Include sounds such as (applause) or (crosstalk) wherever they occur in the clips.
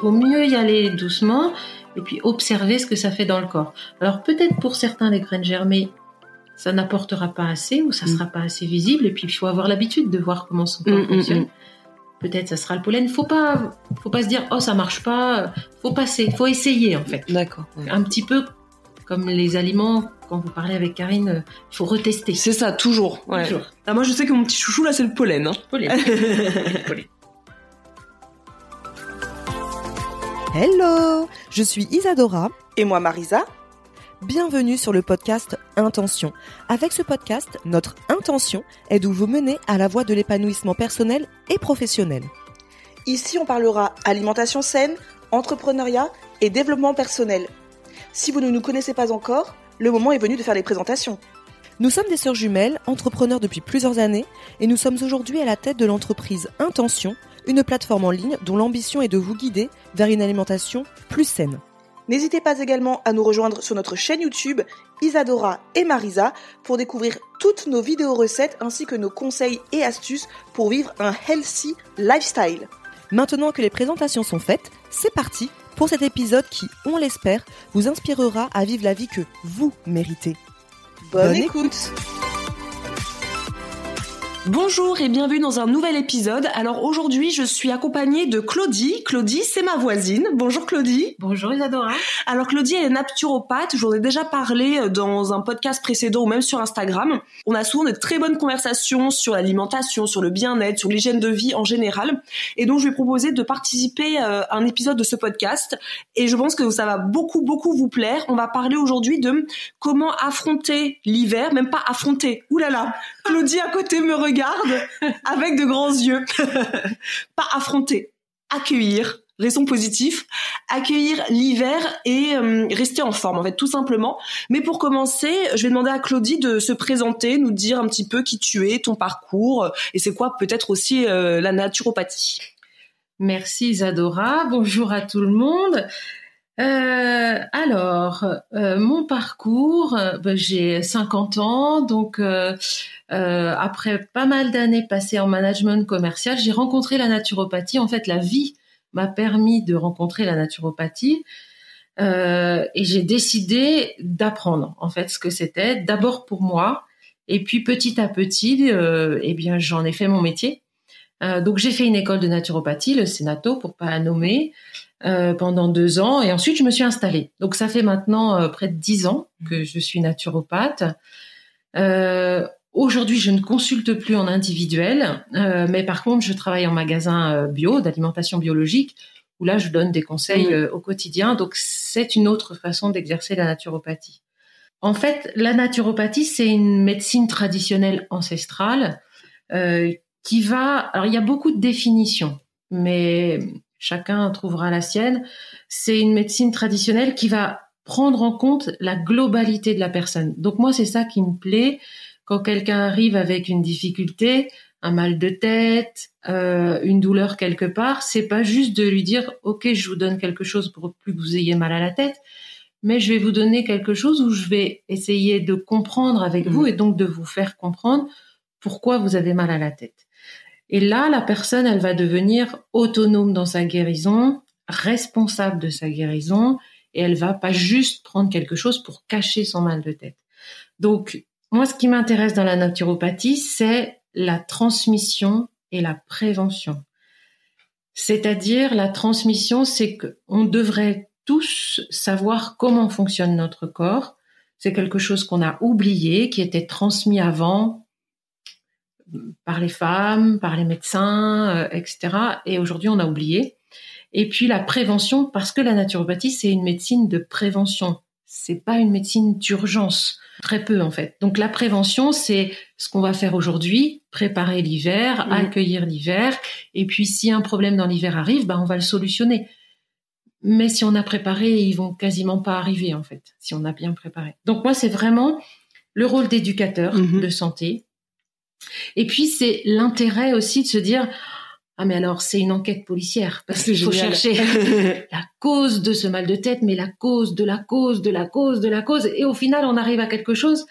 Vaut mieux y aller doucement et puis observer ce que ça fait dans le corps. Alors peut-être pour certains les graines germées, ça n'apportera pas assez ou ça sera pas assez visible et puis il faut avoir l'habitude de voir comment son corps Mm, mm, fonctionne. mm. Peut-être ça sera le pollen. Faut pas, faut pas se dire oh ça marche pas. Faut passer, faut essayer en fait. D'accord. ouais. Un petit peu comme les aliments quand vous parlez avec Karine, euh, il faut retester. C'est ça, toujours. ouais. Toujours. Ah, moi, je sais que mon petit chouchou, là, c'est le pollen. hein. Pollen. (laughs) Pollen. Hello, je suis Isadora. Et moi, Marisa Bienvenue sur le podcast Intention. Avec ce podcast, notre intention est de vous mener à la voie de l'épanouissement personnel et professionnel. Ici, on parlera alimentation saine, entrepreneuriat et développement personnel. Si vous ne nous connaissez pas encore, le moment est venu de faire les présentations. Nous sommes des sœurs jumelles, entrepreneurs depuis plusieurs années, et nous sommes aujourd'hui à la tête de l'entreprise Intention, une plateforme en ligne dont l'ambition est de vous guider vers une alimentation plus saine. N'hésitez pas également à nous rejoindre sur notre chaîne YouTube Isadora et Marisa pour découvrir toutes nos vidéos recettes ainsi que nos conseils et astuces pour vivre un healthy lifestyle. Maintenant que les présentations sont faites, c'est parti pour cet épisode qui, on l'espère, vous inspirera à vivre la vie que vous méritez. Bonne, Bonne écoute. Bonjour et bienvenue dans un nouvel épisode. Alors aujourd'hui, je suis accompagnée de Claudie. Claudie, c'est ma voisine. Bonjour Claudie. Bonjour Isadora. Alors Claudie, elle est naturopathe. Je vous en ai déjà parlé euh, dans un podcast précédent ou même sur Instagram. On a souvent de très bonnes conversations sur l'alimentation, sur le bien-être, sur l'hygiène de vie en général. Et donc je lui ai proposé de participer euh, à un épisode de ce podcast. Et je pense que ça va beaucoup, beaucoup vous plaire. On va parler aujourd'hui de comment affronter l'hiver, même pas affronter. Ouh là là, Claudie à côté me regarde avec de grands yeux. (laughs) pas affronter, accueillir. Raison positif, accueillir l'hiver et euh, rester en forme en fait tout simplement. Mais pour commencer, je vais demander à Claudie de se présenter, nous dire un petit peu qui tu es, ton parcours euh, et c'est quoi peut-être aussi euh, la naturopathie. Merci Isadora. Bonjour à tout le monde. Alors, mon parcours, ben, j'ai 50 ans, donc euh, après pas mal d'années passées en management commercial, j'ai rencontré la naturopathie. En fait, la vie m'a permis de rencontrer la naturopathie euh, et j'ai décidé d'apprendre en fait ce que c'était. D'abord pour moi, et puis petit à petit, euh, eh bien, j'en ai fait mon métier. Euh, donc j'ai fait une école de naturopathie, le Sénato pour pas la nommer, euh, pendant deux ans et ensuite je me suis installée. Donc ça fait maintenant euh, près de dix ans que je suis naturopathe. Aujourd'hui, je ne consulte plus en individuel, euh, mais par contre, je travaille en magasin euh, bio, d'alimentation biologique, où là, je donne des conseils euh, au quotidien. Donc, c'est une autre façon d'exercer la naturopathie. En fait, la naturopathie, c'est une médecine traditionnelle ancestrale euh, qui va. Alors, il y a beaucoup de définitions, mais chacun trouvera la sienne. C'est une médecine traditionnelle qui va prendre en compte la globalité de la personne. Donc moi, c'est ça qui me plaît quand quelqu'un arrive avec une difficulté, un mal de tête, euh, une douleur quelque part, c'est pas juste de lui dire OK, je vous donne quelque chose pour plus que vous ayez mal à la tête, mais je vais vous donner quelque chose où je vais essayer de comprendre avec vous et donc de vous faire comprendre pourquoi vous avez mal à la tête. Et là, la personne, elle va devenir autonome dans sa guérison, responsable de sa guérison, et elle va pas juste prendre quelque chose pour cacher son mal de tête. Donc, moi, ce qui m'intéresse dans la naturopathie, c'est la transmission et la prévention. C'est-à-dire, la transmission, c'est qu'on devrait tous savoir comment fonctionne notre corps. C'est quelque chose qu'on a oublié, qui était transmis avant par les femmes, par les médecins, euh, etc. Et aujourd'hui, on a oublié. Et puis la prévention, parce que la naturopathie, c'est une médecine de prévention. C'est pas une médecine d'urgence, très peu en fait. Donc la prévention, c'est ce qu'on va faire aujourd'hui, préparer l'hiver, accueillir l'hiver, et puis si un problème dans l'hiver arrive, ben on va le solutionner. Mais si on a préparé, ils vont quasiment pas arriver en fait, si on a bien préparé. Donc moi, c'est vraiment le rôle d'éducateur Mhm. de santé. Et puis c'est l'intérêt aussi de se dire ah mais alors c'est une enquête policière parce qu'il faut chercher (laughs) la cause de ce mal de tête, mais la cause de la cause de la cause de la cause. Et au final, on arrive à quelque chose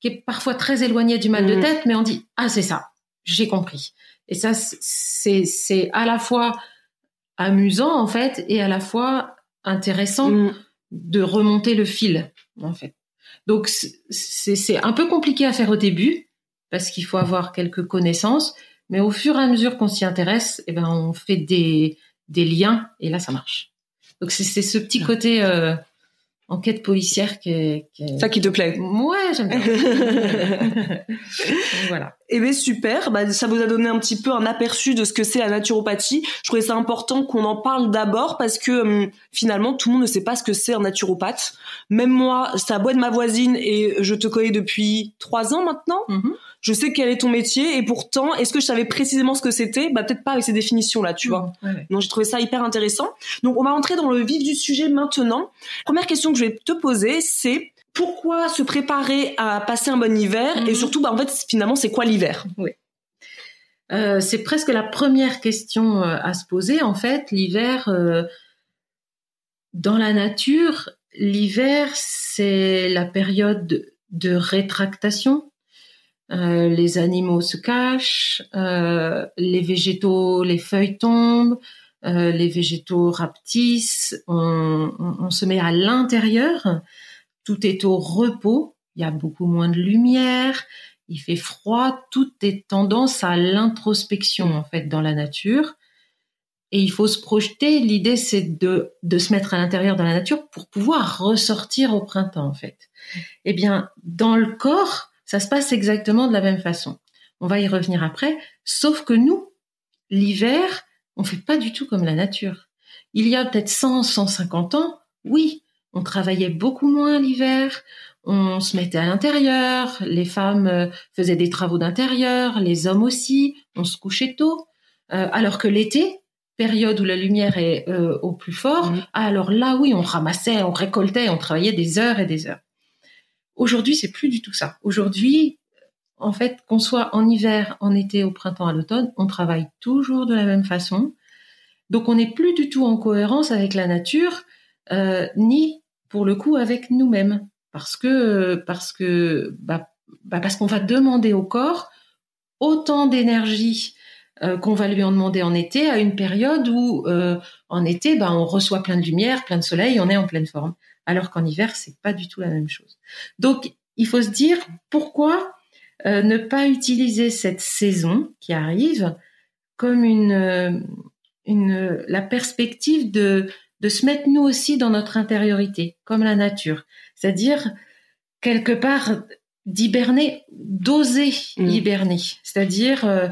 qui est parfois très éloigné du mal de Mhm. tête, mais on dit ah c'est ça, j'ai compris. Et ça c'est c'est à la fois amusant en fait et à la fois intéressant Mm. de remonter le fil en fait. Donc c'est c'est un peu compliqué à faire au début parce qu'il faut avoir quelques connaissances, mais au fur et à mesure qu'on s'y intéresse, eh ben on fait des des liens et là ça marche. Donc c'est ce petit côté euh, enquête policière qui est, qui est- Ça qui te plaît. Ouais, j'aime bien. (laughs) Voilà. Eh bien super, bah, ça vous a donné un petit peu un aperçu de ce que c'est la naturopathie. Je trouvais ça important qu'on en parle d'abord parce que hum, finalement tout le monde ne sait pas ce que c'est un naturopathe. Même moi, ça beau être ma voisine et je te connais depuis trois ans maintenant. Mhm. Je sais quel est ton métier et pourtant, est-ce que je savais précisément ce que c'était? Bah peut-être pas avec ces définitions là, tu vois. Ouais. Donc j'ai trouvé ça hyper intéressant. Donc on va entrer dans le vif du sujet maintenant. Première question que je vais te poser, c'est pourquoi se préparer à passer un bon hiver? Et Mhm. surtout, bah en fait finalement c'est quoi l'hiver? Euh, c'est presque la première question euh, à se poser. En fait, l'hiver, euh, dans la nature, l'hiver, c'est la période de, de rétractation. Euh, les animaux se cachent, euh, les végétaux, les feuilles tombent, euh, les végétaux rapetissent, on, on- se met à l'intérieur, tout est au repos, il y a beaucoup moins de lumière, il fait froid, tout est tendance à l'introspection en fait dans la nature. Et il faut se projeter. L'idée, c'est de, de se mettre à l'intérieur de la nature pour pouvoir ressortir au printemps, en fait. Eh bien, dans le corps, ça se passe exactement de la même façon. On va y revenir après. Sauf que nous, l'hiver, on fait pas du tout comme la nature. Il y a peut-être 100, 150 ans, oui, on travaillait beaucoup moins l'hiver, on se mettait à l'intérieur, les femmes euh, faisaient des travaux d'intérieur, les hommes aussi, on se couchait tôt, Euh, alors que l'été, période où la lumière est euh, au plus fort, Mhm. alors là oui, on ramassait, on récoltait, on travaillait des heures et des heures. Aujourd'hui, c'est plus du tout ça. Aujourd'hui, en fait, qu'on soit en hiver, en été, au printemps, à l'automne, on travaille toujours de la même façon. Donc, on n'est plus du tout en cohérence avec la nature, euh, ni pour le coup avec nous-mêmes, parce que parce que bah, bah, parce qu'on va demander au corps autant d'énergie euh, qu'on va lui en demander en été à une période où euh, en été, bah, on reçoit plein de lumière, plein de soleil, on est en pleine forme, alors qu'en hiver, c'est pas du tout la même chose. Donc, il faut se dire pourquoi euh, ne pas utiliser cette saison qui arrive comme une, euh, une la perspective de de se mettre nous aussi dans notre intériorité, comme la nature, c'est-à-dire quelque part d'hiberner, d'oser Mm. hiberner, c'est-à-dire euh,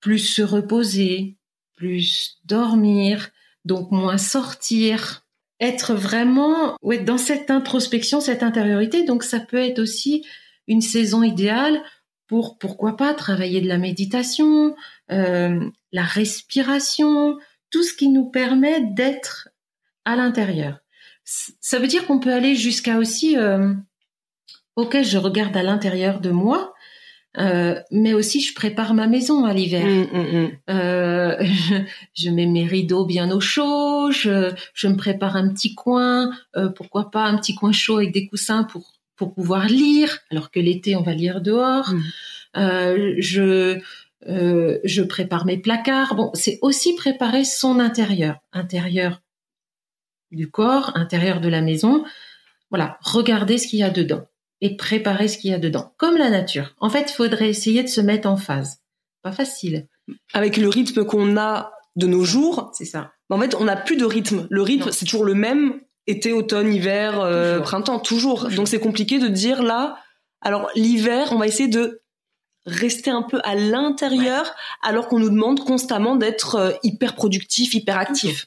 plus se reposer, plus dormir, donc moins sortir, être vraiment ouais, dans cette introspection, cette intériorité. Donc ça peut être aussi une saison idéale pour, pourquoi pas, travailler de la méditation, euh, la respiration, tout ce qui nous permet d'être à l'intérieur. Ça veut dire qu'on peut aller jusqu'à aussi, euh, ok, je regarde à l'intérieur de moi, euh, mais aussi je prépare ma maison à l'hiver. Hum, hum, hum. Euh, (laughs) je, je mets mes rideaux bien au chaud, je, je me prépare un petit coin, euh, pourquoi pas un petit coin chaud avec des coussins pour pour pouvoir lire, alors que l'été on va lire dehors. Mhm. Euh, je euh, je prépare mes placards. Bon, c'est aussi préparer son intérieur, intérieur du corps, intérieur de la maison. Voilà, regarder ce qu'il y a dedans et préparer ce qu'il y a dedans, comme la nature. En fait, il faudrait essayer de se mettre en phase. Pas facile, Avec le rythme qu'on a de nos jours, c'est ça. en fait, on n'a plus de rythme. Le rythme, c'est toujours le même été, automne, hiver, euh, Toujours. printemps, toujours. Toujours. Donc c'est compliqué de dire là. Alors l'hiver, on va essayer de rester un peu à l'intérieur, alors qu'on nous demande constamment d'être euh, hyper productif, hyper actif.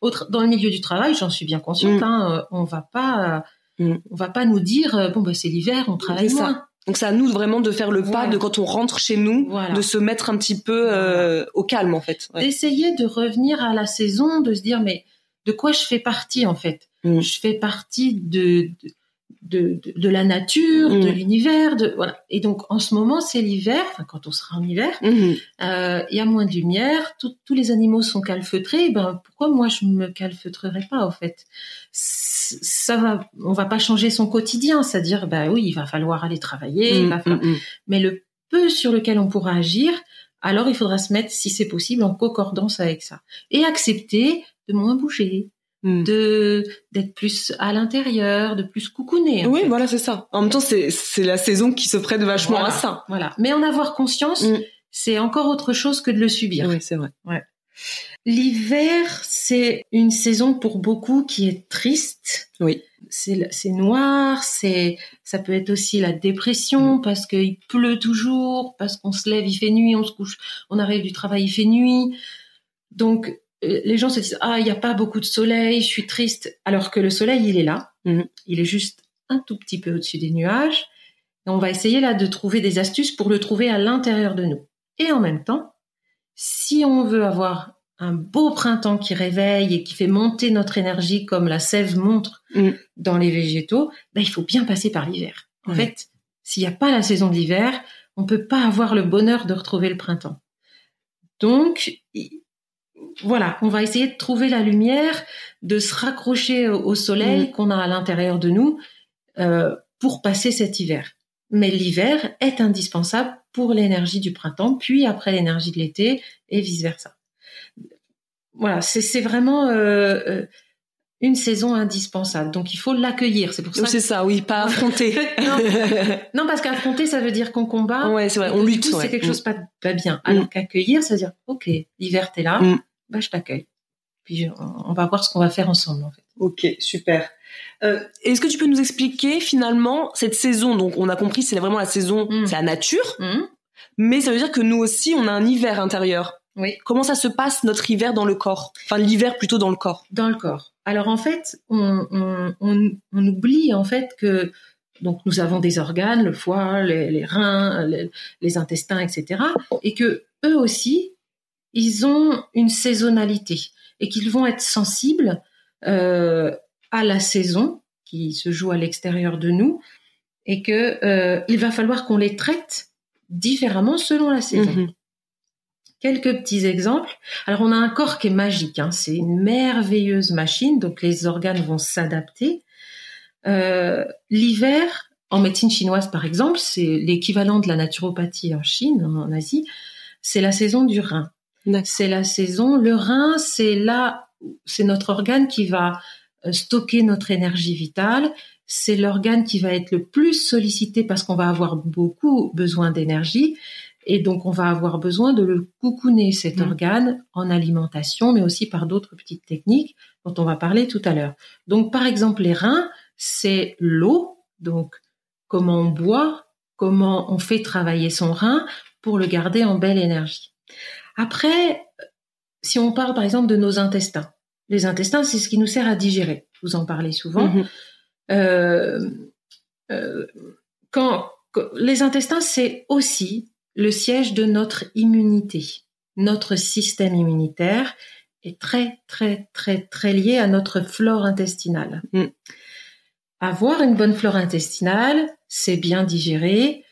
Autre, dans le milieu du travail, j'en suis bien consciente, Mm. hein, euh, on va pas, Mm. On va pas nous dire euh, bon bah c'est l'hiver, on travaille ça. Donc c'est à nous vraiment de faire le pas de quand on rentre chez nous, Voilà. de se mettre un petit peu euh, au calme en fait. Ouais. D'essayer de revenir à la saison, de se dire mais de quoi je fais partie en fait? Mm. Je fais partie de de, de, de la nature, Mm. de l'univers, de voilà. Et donc en ce moment c'est l'hiver, enfin quand on sera en hiver, Mhm. euh, il y a moins de lumière, tout- tous les animaux sont calfeutrés. Ben pourquoi moi je me calfeutrerais pas en fait? Ça va, on va pas changer son quotidien, c'est-à-dire bah oui, il va falloir aller travailler, il va Mhm, falloir- mhm. mais le peu sur lequel on pourra agir, alors il faudra se mettre, si c'est possible, en concordance avec ça et accepter de moins bouger, Mhm. de d'être plus à l'intérieur, de plus coucouner. Oui, fait. voilà, c'est ça. En même temps, c'est c'est la saison qui se prête vachement Voilà. à ça. Voilà. Mais en avoir conscience, Mm. c'est encore autre chose que de le subir. Oui, c'est vrai. L'hiver, c'est une saison pour beaucoup qui est triste. Oui. C'est c'est noir, c'est ça peut être aussi la Mm. dépression parce qu'il pleut toujours, parce qu'on se lève, il fait nuit, on se couche, on arrive du travail, il fait nuit. Donc les gens se disent ah il n'y a pas beaucoup de soleil, je suis triste, alors que le soleil il est là, Mhm. il est juste un tout petit peu au-dessus des nuages. Et on va essayer là de trouver des astuces pour le trouver à l'intérieur de nous. Et en même temps, si on veut avoir un beau printemps qui réveille et qui fait monter notre énergie comme la sève montre Mm. dans les végétaux, ben, il faut bien passer par l'hiver. En fait, s'il n'y a pas la saison de l'hiver, on peut pas avoir le bonheur de retrouver le printemps. Donc, voilà, on va essayer de trouver la lumière, de se raccrocher au, soleil Mm. qu'on a à l'intérieur de nous euh, pour passer cet hiver. Mais l'hiver est indispensable pour l'énergie du printemps, puis après l'énergie de l'été et vice versa. Voilà, c'est c'est vraiment euh, euh, une saison indispensable. Donc il faut l'accueillir. C'est pour ça. Donc, C'est ça, oui, pas (laughs) affronter. Non. (laughs) Non, parce qu'affronter, ça veut dire qu'on combat. ouais, c'est vrai, on lutte. ouais. c'est quelque Mm. chose pas, pas bien. Alors qu'accueillir, ça veut dire, ok, l'hiver t'es là, Mm. bah je t'accueille. Puis on, on va voir ce qu'on va faire ensemble en fait. Ok, super. Euh, Est-ce que tu peux nous expliquer finalement cette saison? Donc, on a compris, c'est vraiment la saison, Mm. c'est la nature, mais ça veut dire que nous aussi, on a un hiver intérieur. Oui. Comment ça se passe notre hiver dans le corps? Enfin, l'hiver plutôt dans le corps. Dans le corps. Alors en fait, on, on, on, on oublie en fait que donc nous avons des organes, le foie, les, les reins, les, les intestins, etc. Et que eux aussi, ils ont une saisonnalité et qu'ils vont être sensibles euh, à la saison qui se joue à l'extérieur de nous et que euh, il va falloir qu'on les traite différemment selon la saison. Mhm. Quelques petits exemples. Alors, on a un corps qui est magique. hein. C'est une merveilleuse machine, donc les organes vont s'adapter. Euh, L'hiver, en médecine chinoise par exemple, c'est l'équivalent de la naturopathie en Chine, en Asie. C'est la saison du rein. C'est la saison. Le rein, c'est là, c'est notre organe qui va euh, stocker notre énergie vitale. C'est l'organe qui va être le plus sollicité parce qu'on va avoir beaucoup besoin d'énergie. Et donc, on va avoir besoin de le coucouner, cet Mhm. organe, en alimentation, mais aussi par d'autres petites techniques dont on va parler tout à l'heure. Donc, par exemple, les reins, c'est l'eau. Donc, comment on boit, comment on fait travailler son rein pour le garder en belle énergie. Après, si on parle par exemple de nos intestins, les intestins, c'est ce qui nous sert à digérer. Vous en parlez souvent. Mhm. Euh, euh, quand, quand- les intestins, c'est aussi le siège de notre immunité. Notre système immunitaire est très, très, très, très lié à notre flore intestinale. Mm. Avoir une bonne flore intestinale, c'est bien digérer,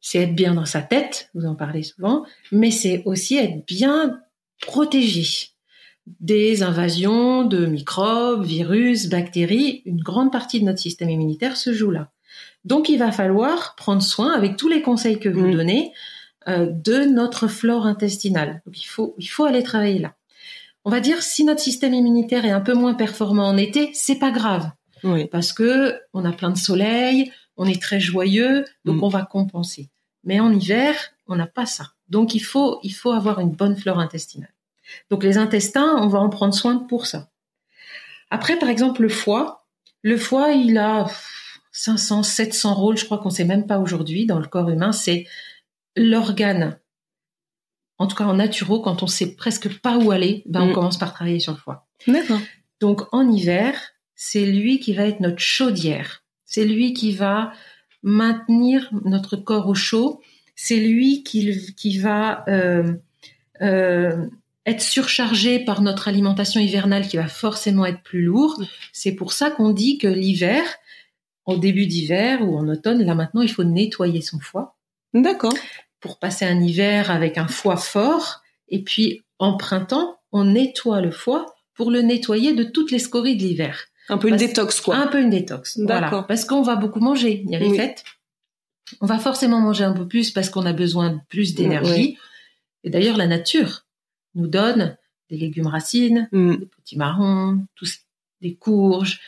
c'est être bien dans sa tête, vous en parlez souvent, mais c'est aussi être bien protégé des invasions de microbes, virus, bactéries. Une grande partie de notre système immunitaire se joue là. Donc il va falloir prendre soin, avec tous les conseils que vous Mm. donnez, euh, de notre flore intestinale. Donc il faut, il faut aller travailler là. On va dire si notre système immunitaire est un peu moins performant en été, c'est pas grave Oui. parce que on a plein de soleil, on est très joyeux, donc Mm. on va compenser. Mais en hiver, on n'a pas ça. Donc il faut il faut avoir une bonne flore intestinale. Donc les intestins, on va en prendre soin pour ça. Après par exemple le foie, le foie, il a 500 700 rôles, je crois qu'on sait même pas aujourd'hui dans le corps humain, c'est l'organe en tout cas en naturo, quand on sait presque pas où aller, ben on Mm. commence par travailler sur le foie. D'accord. Donc en hiver, c'est lui qui va être notre chaudière. C'est lui qui va maintenir notre corps au chaud. C'est lui qui, qui va euh, euh, être surchargé par notre alimentation hivernale qui va forcément être plus lourde. C'est pour ça qu'on dit que l'hiver, au début d'hiver ou en automne, là maintenant, il faut nettoyer son foie. D'accord. Pour passer un hiver avec un foie fort. Et puis, en printemps, on nettoie le foie pour le nettoyer de toutes les scories de l'hiver. Un peu une détox, quoi. Un peu une détox. D'accord. Parce qu'on va beaucoup manger. Il y a les fêtes. On va forcément manger un peu plus parce qu'on a besoin de plus d'énergie. Et d'ailleurs, la nature nous donne des légumes racines, mm. des petits marrons, tout des courges,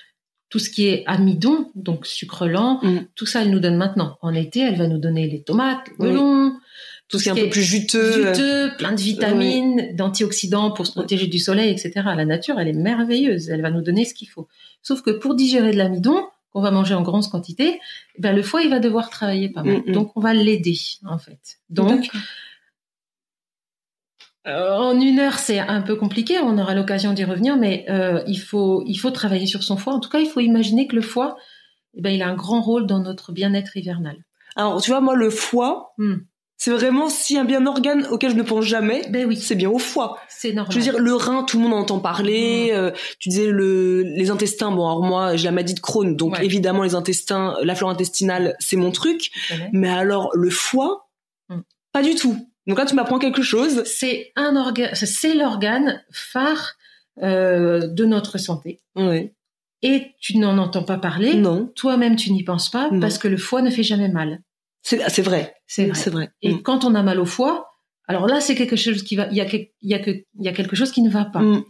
tout ce qui est amidon, donc sucre lent, mm. tout ça, elle nous donne maintenant. En été, elle va nous donner les tomates, le melons, tout, ce qui est un peu plus juteux, juteux plein de vitamines, d'antioxydants pour se protéger du soleil, etc. La nature, elle est merveilleuse. Elle va nous donner ce qu'il faut. Sauf que pour digérer de l'amidon, qu'on va manger en grande quantité, eh ben le foie, il va devoir travailler pas mal. Mm, mm. Donc, on va l'aider, en fait. Donc, en une heure, c'est un peu compliqué. On aura l'occasion d'y revenir, mais euh, il faut il faut travailler sur son foie. En tout cas, il faut imaginer que le foie, eh ben, il a un grand rôle dans notre bien-être hivernal. Alors, tu vois, moi, le foie, hmm. c'est vraiment si un bien organe auquel je ne pense jamais, ben oui, c'est bien au foie. C'est normal. Je veux dire, le rein, tout le monde en entend parler. Hmm. Euh, tu disais le les intestins. Bon, alors moi, j'ai la maladie de Crohn, donc évidemment les intestins, la flore intestinale, c'est mon truc. Mais alors le foie, hmm. pas du tout. Donc là, tu m'apprends quelque chose. C'est un organe, c'est l'organe phare euh, de notre santé. Oui. Et tu n'en entends pas parler. Non. Toi-même, tu n'y penses pas parce que le foie ne fait jamais mal. C'est vrai. C'est vrai. C'est vrai. Et mm. quand on a mal au foie, alors là, c'est quelque chose qui va. Il y a, y a, que, y a quelque chose qui ne va pas. Mm.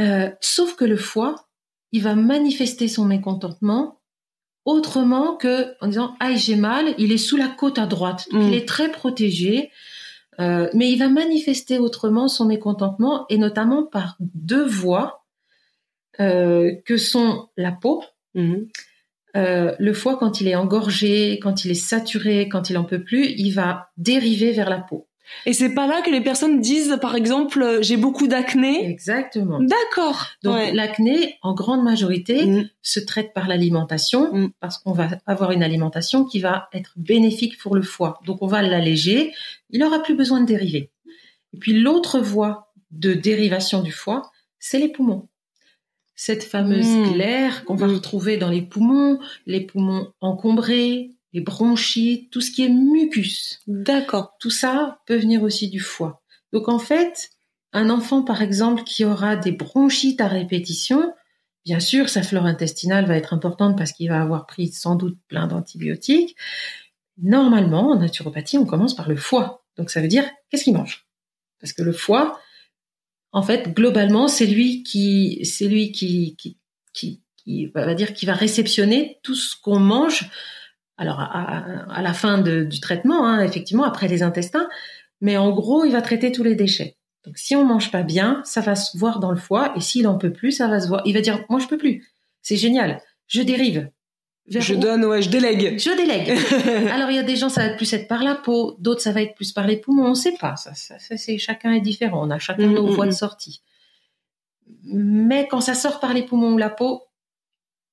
Euh, sauf que le foie, il va manifester son mécontentement autrement que en disant ah j'ai mal, il est sous la côte à droite, mm. il est très protégé. Euh, mais il va manifester autrement son mécontentement et notamment par deux voies euh, que sont la peau. Mhm. Euh, le foie, quand il est engorgé, quand il est saturé, quand il en peut plus, il va dériver vers la peau. Et c'est pas là que les personnes disent, par exemple, euh, j'ai beaucoup d'acné. Exactement. D'accord. Donc l'acné, en grande majorité, mm. se traite par l'alimentation mm. parce qu'on va avoir une alimentation qui va être bénéfique pour le foie. Donc on va l'alléger. Il n'aura plus besoin de dériver. Et puis l'autre voie de dérivation du foie, c'est les poumons. Cette fameuse mm. glaire qu'on va retrouver dans les poumons, les poumons encombrés, les bronchites, tout ce qui est mucus. D'accord. Tout ça peut venir aussi du foie. Donc en fait, un enfant par exemple qui aura des bronchites à répétition, bien sûr sa flore intestinale va être importante parce qu'il va avoir pris sans doute plein d'antibiotiques. Normalement, en naturopathie, on commence par le foie. Donc ça veut dire qu'est-ce qu'il mange? Parce que le foie, en fait, globalement, c'est lui qui, c'est lui qui, qui, qui, qui va dire qui va réceptionner tout ce qu'on mange alors à, la fin du traitement, hein, effectivement, après les intestins, mais en gros, il va traiter tous les déchets. Donc si on mange pas bien, ça va se voir dans le foie, et s'il en peut plus, ça va se voir. Il va dire, moi je peux plus. C'est génial. Je dérive. je donne, ouais, je délègue. Je délègue. (laughs) Alors il y a des gens, ça va plus être par la peau, d'autres ça va être plus par les poumons. On ne sait pas. Ça, ça, c'est chacun est différent. On a chacun nos mm, mm, voies de mm. sortie. Mais quand ça sort par les poumons ou la peau,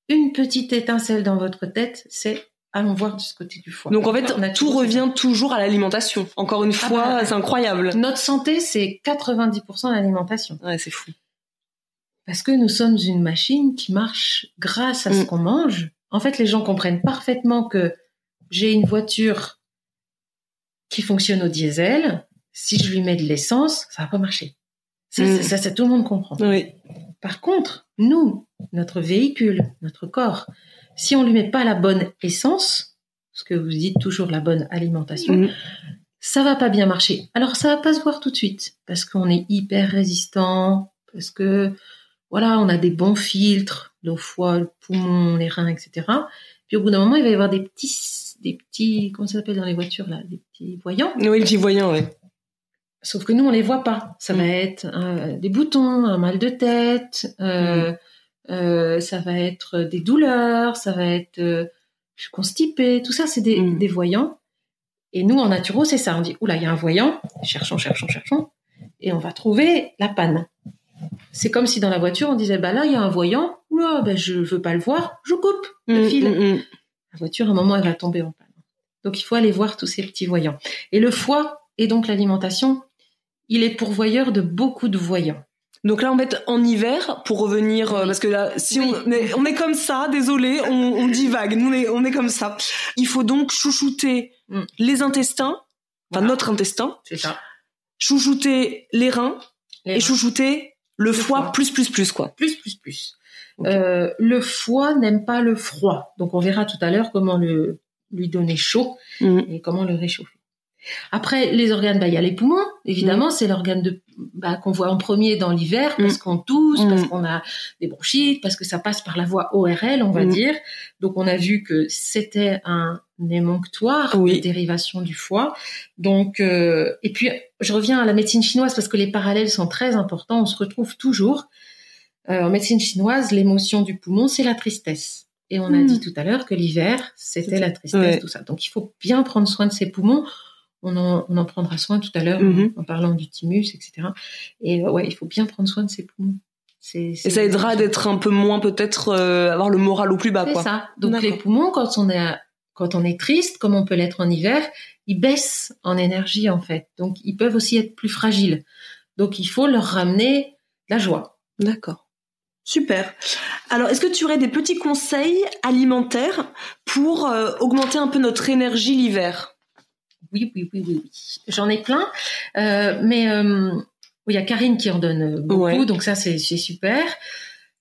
une petite étincelle dans votre tête, c'est allons voir de ce côté du foie. Donc en fait, tout revient toujours à l'alimentation. Encore une ah fois, bah, c'est incroyable. Notre santé, c'est 90% d'alimentation. Ouais, c'est fou. Parce que nous sommes une machine qui marche grâce à ce mm. qu'on mange. En fait, les gens comprennent parfaitement que j'ai une voiture qui fonctionne au diesel. Si je lui mets de l'essence, ça va pas marcher. Ça, mm. ça, ça, tout le monde comprend. Oui. Par contre, nous, notre véhicule, notre corps, si on lui met pas la bonne essence, ce que vous dites toujours la bonne alimentation, mm. ça va pas bien marcher. Alors ça va pas se voir tout de suite parce qu'on est hyper résistant, parce que voilà, on a des bons filtres, le foie, le poumon, les reins, etc. Puis au bout d'un moment, il va y avoir des petits, des petits, comment ça s'appelle dans les voitures là, des petits voyants. Oui, les petits voyants, oui. Sauf que nous, on les voit pas. Ça va mm. être euh, des boutons, un mal de tête, euh, mm. Euh, ça va être des douleurs, ça va être euh, je suis constipée, tout ça c'est des, mm. des, voyants. Et nous en naturo c'est ça, on dit oula il y a un voyant, cherchons, cherchons, cherchons, et on va trouver la panne. C'est comme si dans la voiture on disait bah là il y a un voyant, Oula, ben je veux pas le voir, je coupe le Mm, fil. mm. La voiture, à un moment, elle va tomber en panne. Donc, il faut aller voir tous ces petits voyants. Et le foie, et donc l'alimentation, il est pourvoyeur de beaucoup de voyants. Donc là, en fait, en hiver, pour revenir, euh, parce que là, si Oui. on, est, on est comme ça, désolé, on, on divague, nous on est, on est comme ça. Il faut donc chouchouter Mm. les intestins, enfin Voilà. notre intestin, C'est ça. chouchouter les reins Les et reins. chouchouter le, foie, foie. plus plus plus quoi. plus, plus, plus. Euh, le foie n'aime pas le froid. Donc, on verra tout à l'heure comment le, lui donner chaud Mm. et comment le réchauffer. Après, les organes, bah, il y a les poumons. Évidemment, Mm. c'est l'organe de, bah, qu'on voit en premier dans l'hiver parce qu'on tousse, Mm. parce qu'on a des bronchites, parce que ça passe par la voie ORL, on va Mm. dire. Donc, on a vu que c'était un émonctoire Oui. de dérivation du foie. Donc, euh, et puis, je reviens à la médecine chinoise parce que les parallèles sont très importants. On se retrouve toujours. Euh, en médecine chinoise, l'émotion du poumon, c'est la tristesse. Et on a Mm. dit tout à l'heure que l'hiver, c'était la tristesse, Ouais. tout ça. Donc, il faut bien prendre soin de ses poumons. On en, on en prendra soin tout à l'heure Mhm. en parlant du thymus, etc. Et euh, ouais, il faut bien prendre soin de ses poumons. Et ça aidera d'être un peu moins peut-être euh, avoir le moral au plus bas c'est ça. Donc les poumons, quand on est quand on est triste, comme on peut l'être en hiver, ils baissent en énergie en fait. Donc ils peuvent aussi être plus fragiles. Donc il faut leur ramener la joie. D'accord. Super. Alors, est-ce que tu aurais des petits conseils alimentaires pour euh, augmenter un peu notre énergie l'hiver? Oui, oui, oui, oui, oui. J'en ai plein, Euh, mais euh, il y a Karine qui en donne euh, beaucoup, Ouais. donc ça c'est super.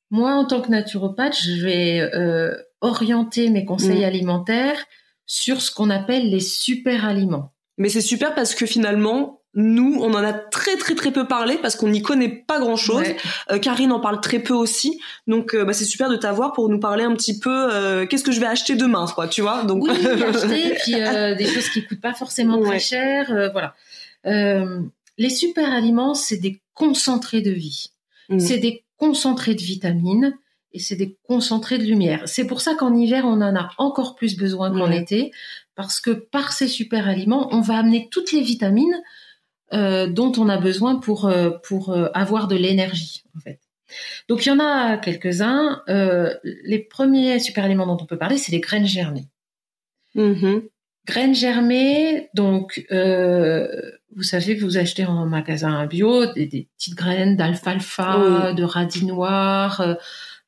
Moi, en tant que naturopathe, je vais euh, orienter mes conseils Mm. alimentaires sur ce qu'on appelle les super aliments. Mais c'est super parce que finalement, nous, on en a très très très peu parlé parce qu'on n'y connaît pas grand-chose. Ouais. Euh, Karine en parle très peu aussi, donc euh, bah, c'est super de t'avoir pour nous parler un petit peu. euh, Qu'est-ce que je vais acheter demain, quoi, tu vois Donc Oui, (laughs) acheter, puis des choses qui coûtent pas forcément Ouais. très cher, voilà. Les super aliments, c'est des concentrés de vie. Mm. C'est des concentrés de vitamines et c'est des concentrés de lumière. C'est pour ça qu'en hiver, on en a encore plus besoin qu'en été, parce que par ces super aliments, on va amener toutes les vitamines euh, dont on a besoin pour euh, pour euh, avoir de l'énergie, en fait. Donc il y en a quelques-uns. Euh, les premiers super aliments dont on peut parler, c'est les graines germées. Mhm. Graines germées, donc euh, vous savez, vous achetez en magasin bio des, des petites graines d'alfalfa, de radis noir, euh,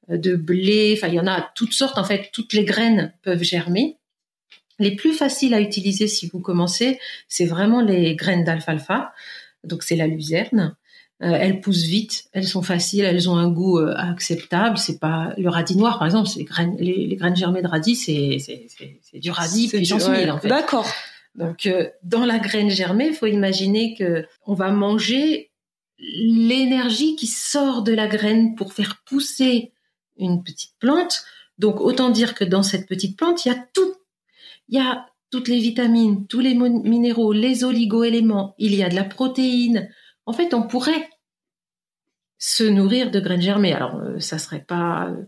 de blé. Enfin, il y en a toutes sortes. En fait, toutes les graines peuvent germer. Les plus faciles à utiliser si vous commencez, c'est vraiment les graines d'alfalfa. Donc c'est la luzerne. Euh, elles poussent vite, elles sont faciles, elles ont un goût euh, acceptable. C'est pas le radis noir, par exemple, les graines, les, les graines germées de radis, c'est du radis puissance ouais. 1000 en fait. D'accord. Donc, euh, dans la graine germée, il faut imaginer que on va manger l'énergie qui sort de la graine pour faire pousser une petite plante. Donc, autant dire que dans cette petite plante, il y a tout. Il y a toutes les vitamines, tous les minéraux, les oligo-éléments. Il y a de la protéine. En fait, on pourrait se nourrir de graines germées. Alors, euh, ça serait pas, euh,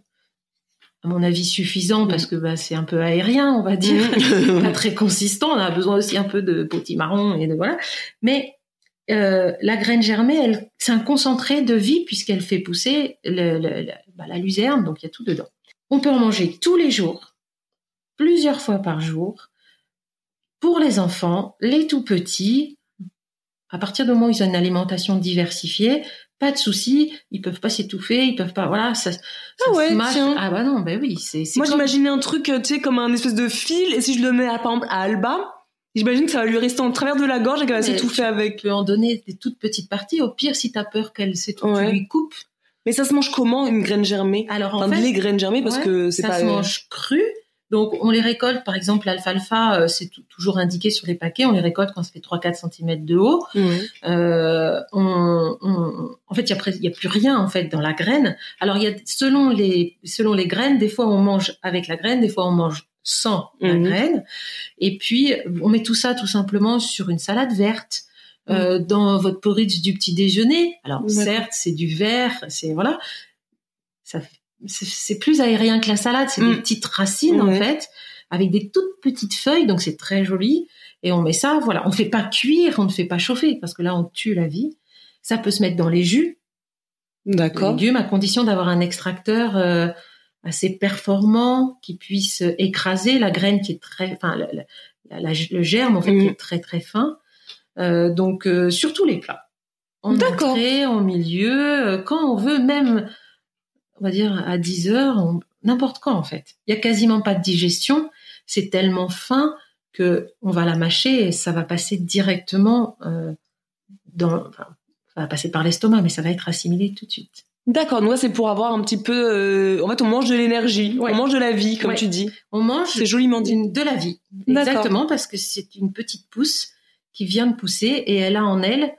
à mon avis, suffisant parce que bah, c'est un peu aérien, on va dire (laughs) Mhm. pas (laughs) très consistant. On a besoin aussi un peu de potimarron et de voilà. Mais euh, la graine germée, elle, c'est un concentré de vie puisqu'elle fait pousser le, le- le- bah, la luzerne, donc il y a tout dedans. On peut en manger tous les jours, plusieurs fois par jour, pour les enfants, les tout petits. À partir du moment où ils ont une alimentation diversifiée, pas de souci, ils peuvent pas s'étouffer, ils peuvent pas, voilà, ça, ça Ah ouais, se mâche. Ah bah non, bah oui, c'est, Moi, comme- j'imaginais un truc, euh, tu sais, comme un espèce de fil, et si je le mets, à, par exemple, à Alba, j'imagine que ça va lui rester en travers de la gorge et qu'elle va s'étouffer tu avec. peux en donner des toutes petites parties. Au pire, si tu as peur qu'elle s'étouffe, Ouais. tu lui coupes. Mais ça se mange comment, une graine germée? Alors en Enfin, fait, les graines germées, parce ouais, que c'est ça pas... se mange cru. Donc on les récolte, par exemple l'alfalfa, euh, c'est tou- toujours indiqué sur les paquets, on les récolte quand ça fait 3-4 cm de haut. Mhm. Euh, on, on- en fait, il y a, plus rien en fait dans la graine. Alors il y a selon les selon les graines, des fois on mange avec la graine, des fois on mange sans la Mhm. graine. Et puis on met tout ça tout simplement sur une salade verte. euh, dans votre porridge du petit déjeuner. Alors certes, c'est du vert, c'est voilà, ça fait- c'est plus aérien que la salade, c'est des Mm. petites racines en fait, avec des toutes petites feuilles, donc c'est très joli. Et on met ça, voilà, on ne fait pas cuire, on ne fait pas chauffer, parce que là on tue la vie. Ça peut se mettre dans les jus. D'accord. légumes, à condition d'avoir un extracteur euh, assez performant qui puisse écraser la graine qui est très, enfin la- la- la- le germe en fait qui Mhm. est très très fin. Euh, donc euh, sur tous les plats. En entrée, en milieu, quand on veut, même on va dire à 10 heures, on- n'importe quand en fait. Il y a quasiment pas de digestion. C'est tellement fin que on va la mâcher et ça va passer directement euh, dans. enfin, ça va passer par l'estomac, mais ça va être assimilé tout de suite. D'accord. Là, c'est pour avoir un petit peu. euh, En fait, on mange de l'énergie, Ouais. on mange de la vie, comme Ouais. tu dis. On mange C'est joliment dit. de la vie. Exactement, parce que c'est une petite pousse qui vient de pousser et elle a en elle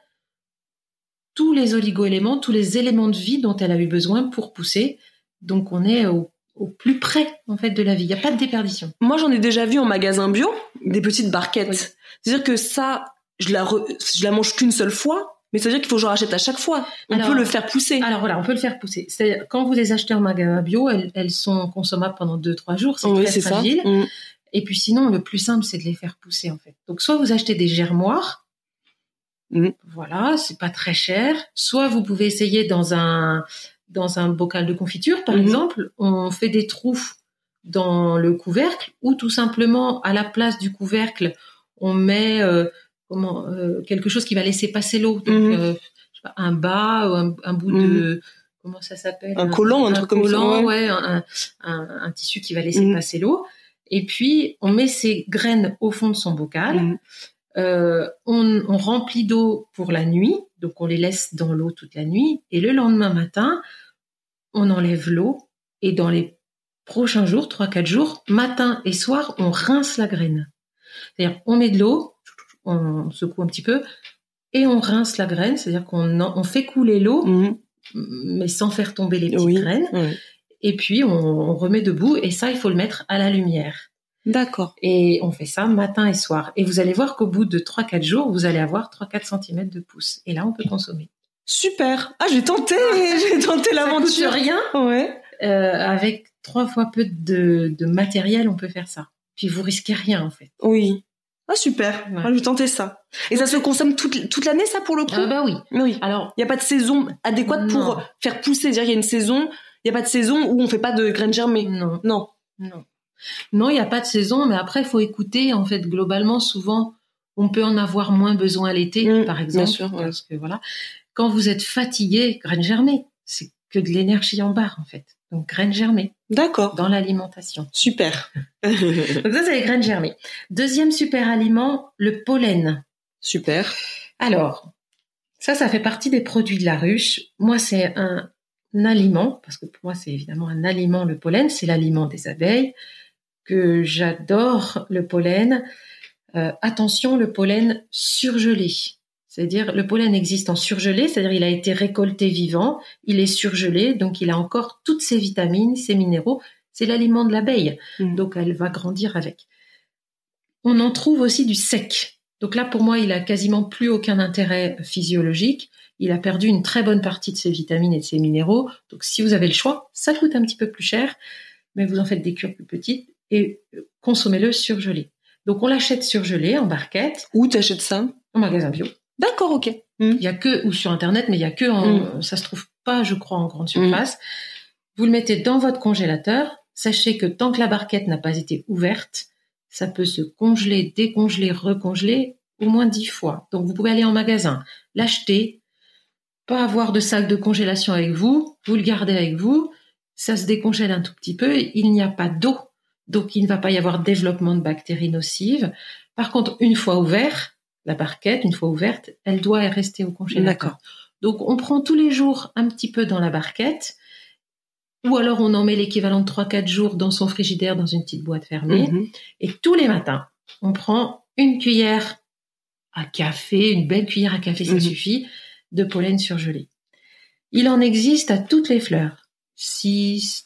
tous les oligo-éléments, tous les éléments de vie dont elle a eu besoin pour pousser. Donc on est au, au plus près en fait de la vie. Il n'y a pas de déperdition. Moi, j'en ai déjà vu en magasin bio des petites barquettes. Oui. C'est-à-dire que ça, je la, re- je la mange qu'une seule fois, mais ça veut dire qu'il faut que je rachète à chaque fois. On Alors- peut le faire pousser. Alors voilà, on peut le faire pousser. C'est-à-dire quand vous les achetez en magasin bio, elles, elles sont consommables pendant 2-3 jours. C'est oui, très ça. fragile. Mm. Et puis sinon, le plus simple, c'est de les faire pousser en fait. Donc soit vous achetez des germoirs, Mhm. voilà, c'est pas très cher. Soit vous pouvez essayer dans un dans un bocal de confiture, par Mhm. exemple, on fait des trous dans le couvercle, ou tout simplement à la place du couvercle, on met euh, comment euh, quelque chose qui va laisser passer l'eau, donc Mhm. euh, je sais pas, un bas, ou un, un bout de comment ça s'appelle? Un collant, un truc comme ça, ouais. ouais, un, un, un tissu qui va laisser passer l'eau. Et puis, on met ces graines au fond de son bocal. Euh, on, on remplit d'eau pour la nuit, donc on les laisse dans l'eau toute la nuit. Et le lendemain matin, on enlève l'eau. Et dans les prochains jours, 3-4 jours, matin et soir, on rince la graine. C'est-à-dire, on met de l'eau, on secoue un petit peu, et on rince la graine. C'est-à-dire qu'on on fait couler l'eau, Mhm. mais sans faire tomber les petites Oui. graines. Et puis, on, on remet debout. Et ça, il faut le mettre à la lumière. D'accord. Et on fait ça matin et soir. Et vous allez voir qu'au bout de 3-4 jours, vous allez avoir 3-4 cm de pouce. Et là, on peut consommer. Super. Ah, j'ai tenté, (laughs) j'ai tenté l'aventure. rien. Ouais. Euh, avec trois fois peu de, de matériel, on peut faire ça. Puis vous risquez rien, en fait. Oui. Ah, super. Ouais. Ah, je vais tenter ça. Et ça se consomme toute, toute l'année, ça, pour le coup? Ah bah oui. Oui. Alors, Il n'y a pas de saison adéquate pour faire pousser. C'est-à-dire, il y a une saison, il n'y a pas de saison où on fait pas de graines germées. non, Non. non. Non, il n'y a pas de saison, mais après, il faut écouter. En fait, globalement, souvent, on peut en avoir moins besoin l'été, Mm, par exemple. bien sûr, ouais. Parce que voilà. Quand vous êtes fatigué, graines germées, c'est que de l'énergie en barre, en fait. Donc, graines germées D'accord. dans l'alimentation. Super. (laughs) Donc ça, c'est les graines germées. Deuxième super aliment, le pollen. Super. Alors, ça, ça fait partie des produits de la ruche. Moi, c'est un, aliment, parce que pour moi, c'est évidemment un aliment, le pollen, c'est l'aliment des abeilles, que j'adore le pollen. Euh, attention, le pollen surgelé. C'est-à-dire, le pollen existe en surgelé, c'est-à-dire il a été récolté vivant, il est surgelé, donc il a encore toutes ses vitamines, ses minéraux. C'est l'aliment de l'abeille, Mhm. donc elle va grandir avec. On en trouve aussi du sec. Donc là, pour moi, il a quasiment plus aucun intérêt physiologique. Il a perdu une très bonne partie de ses vitamines et de ses minéraux. Donc si vous avez le choix, ça coûte un petit peu plus cher, mais vous en faites des cures plus petites et euh, consommez-le surgelé. Donc on l'achète surgelé en barquette, Où t'achètes ça en magasin bio. D'accord, ok. Il y a que ou sur internet, mais il y a que en, ça se trouve pas, je crois, en grande surface. Vous le mettez dans votre congélateur. Sachez que tant que la barquette n'a pas été ouverte, ça peut se congeler, décongeler, recongeler au moins dix fois. Donc vous pouvez aller en magasin, l'acheter, pas avoir de sac de congélation avec vous, vous le gardez avec vous, ça se décongèle un tout petit peu, il n'y a pas d'eau, donc il ne va pas y avoir développement de bactéries nocives. Par contre, une fois ouvert, la barquette, une fois ouverte, elle doit rester au congélateur. D'accord. Donc on prend tous les jours un petit peu dans la barquette, ou alors on en met l'équivalent de 3-4 jours dans son frigidaire dans une petite boîte fermée. Mhm. Et tous les matins, on prend une cuillère à café, une belle cuillère à café, ça Mhm. suffit, de pollen surgelé. Il en existe à toutes les fleurs.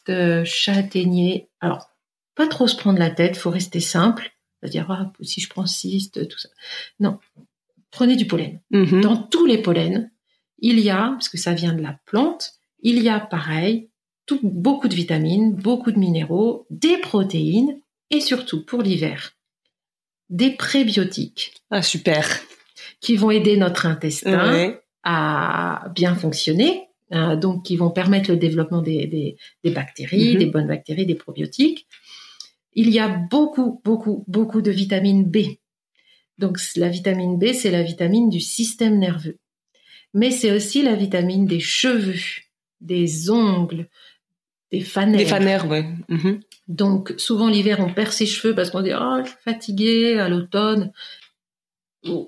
Euh, châtaignier. Alors, pas trop se prendre la tête, faut rester simple. C'est-à-dire, ah, si je prends cyste, tout ça. Non. Prenez du pollen. Mhm. Dans tous les pollens, il y a, parce que ça vient de la plante, il y a pareil, tout, beaucoup de vitamines, beaucoup de minéraux, des protéines et surtout pour l'hiver, des prébiotiques Ah, super. qui vont aider notre intestin Ouais. à bien fonctionner. euh, donc qui vont permettre le développement des, des, des bactéries, Mhm. des bonnes bactéries, des probiotiques. Il y a beaucoup, beaucoup, beaucoup de vitamine B. Donc la vitamine B, c'est la vitamine du système nerveux. Mais c'est aussi la vitamine des cheveux, des ongles, des fanères. Des fanères, ouais. Mhm. Donc souvent l'hiver on perd ses cheveux parce qu'on dit oh je suis fatiguée à l'automne.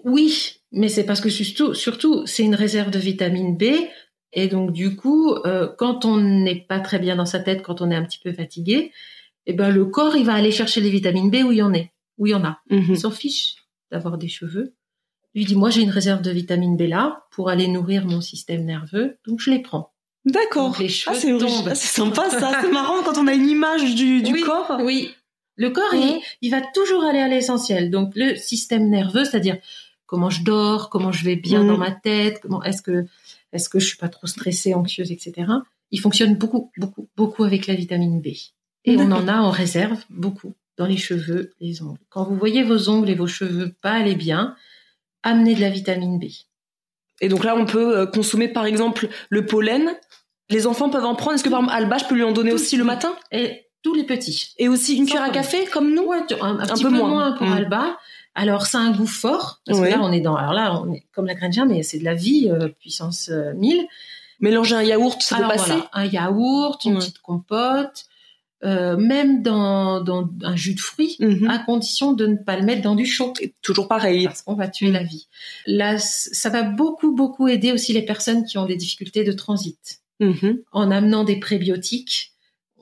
Oui, mais c'est parce que surtout surtout c'est une réserve de vitamine B et donc du coup euh, quand on n'est pas très bien dans sa tête, quand on est un petit peu fatigué, eh ben le corps il va aller chercher les vitamines B où il y en est, où il y en a. Mhm. Il s'en fiche d'avoir des cheveux. Lui dit moi j'ai une réserve de vitamine B là pour aller nourrir mon système nerveux, donc je les prends. D'accord. Les Ah, cheveux c'est ah, c'est sympa ça. C'est marrant quand on a une image du, du oui, corps. Oui. Le corps, il, il va toujours aller à l'essentiel. Donc le système nerveux, c'est-à-dire comment je dors, comment je vais bien Mhm. dans ma tête, comment est-ce que est-ce que je suis pas trop stressée, anxieuse, etc. Il fonctionne beaucoup, beaucoup, beaucoup avec la vitamine B. Et on en a en réserve beaucoup dans les cheveux, les ongles. Quand vous voyez vos ongles et vos cheveux pas aller bien, amenez de la vitamine B. Et donc là, on peut euh, consommer par exemple le pollen. Les enfants peuvent en prendre. Est-ce que par exemple Alba, je peux lui en donner Tout. aussi le matin? Et tous les petits. Et aussi une cuillère à café comme nous? Ouais, un, un petit peu peu, moins. moins, pour Mm. Alba. Alors, ça a un goût fort. Parce Ouais. que là, on est dans, alors là, on est comme la germe, mais c'est de la vie, euh, puissance euh, 1000. Mélanger un yaourt, ça peut alors, passer? voilà, un yaourt, une petite compote, euh, même dans, dans un jus de fruits, Mhm. à condition de ne pas le mettre dans du chaud. Et Toujours pareil. Parce qu'on va tuer la vie. Là, ça va beaucoup, beaucoup aider aussi les personnes qui ont des difficultés de transit. Mhm. En amenant des prébiotiques,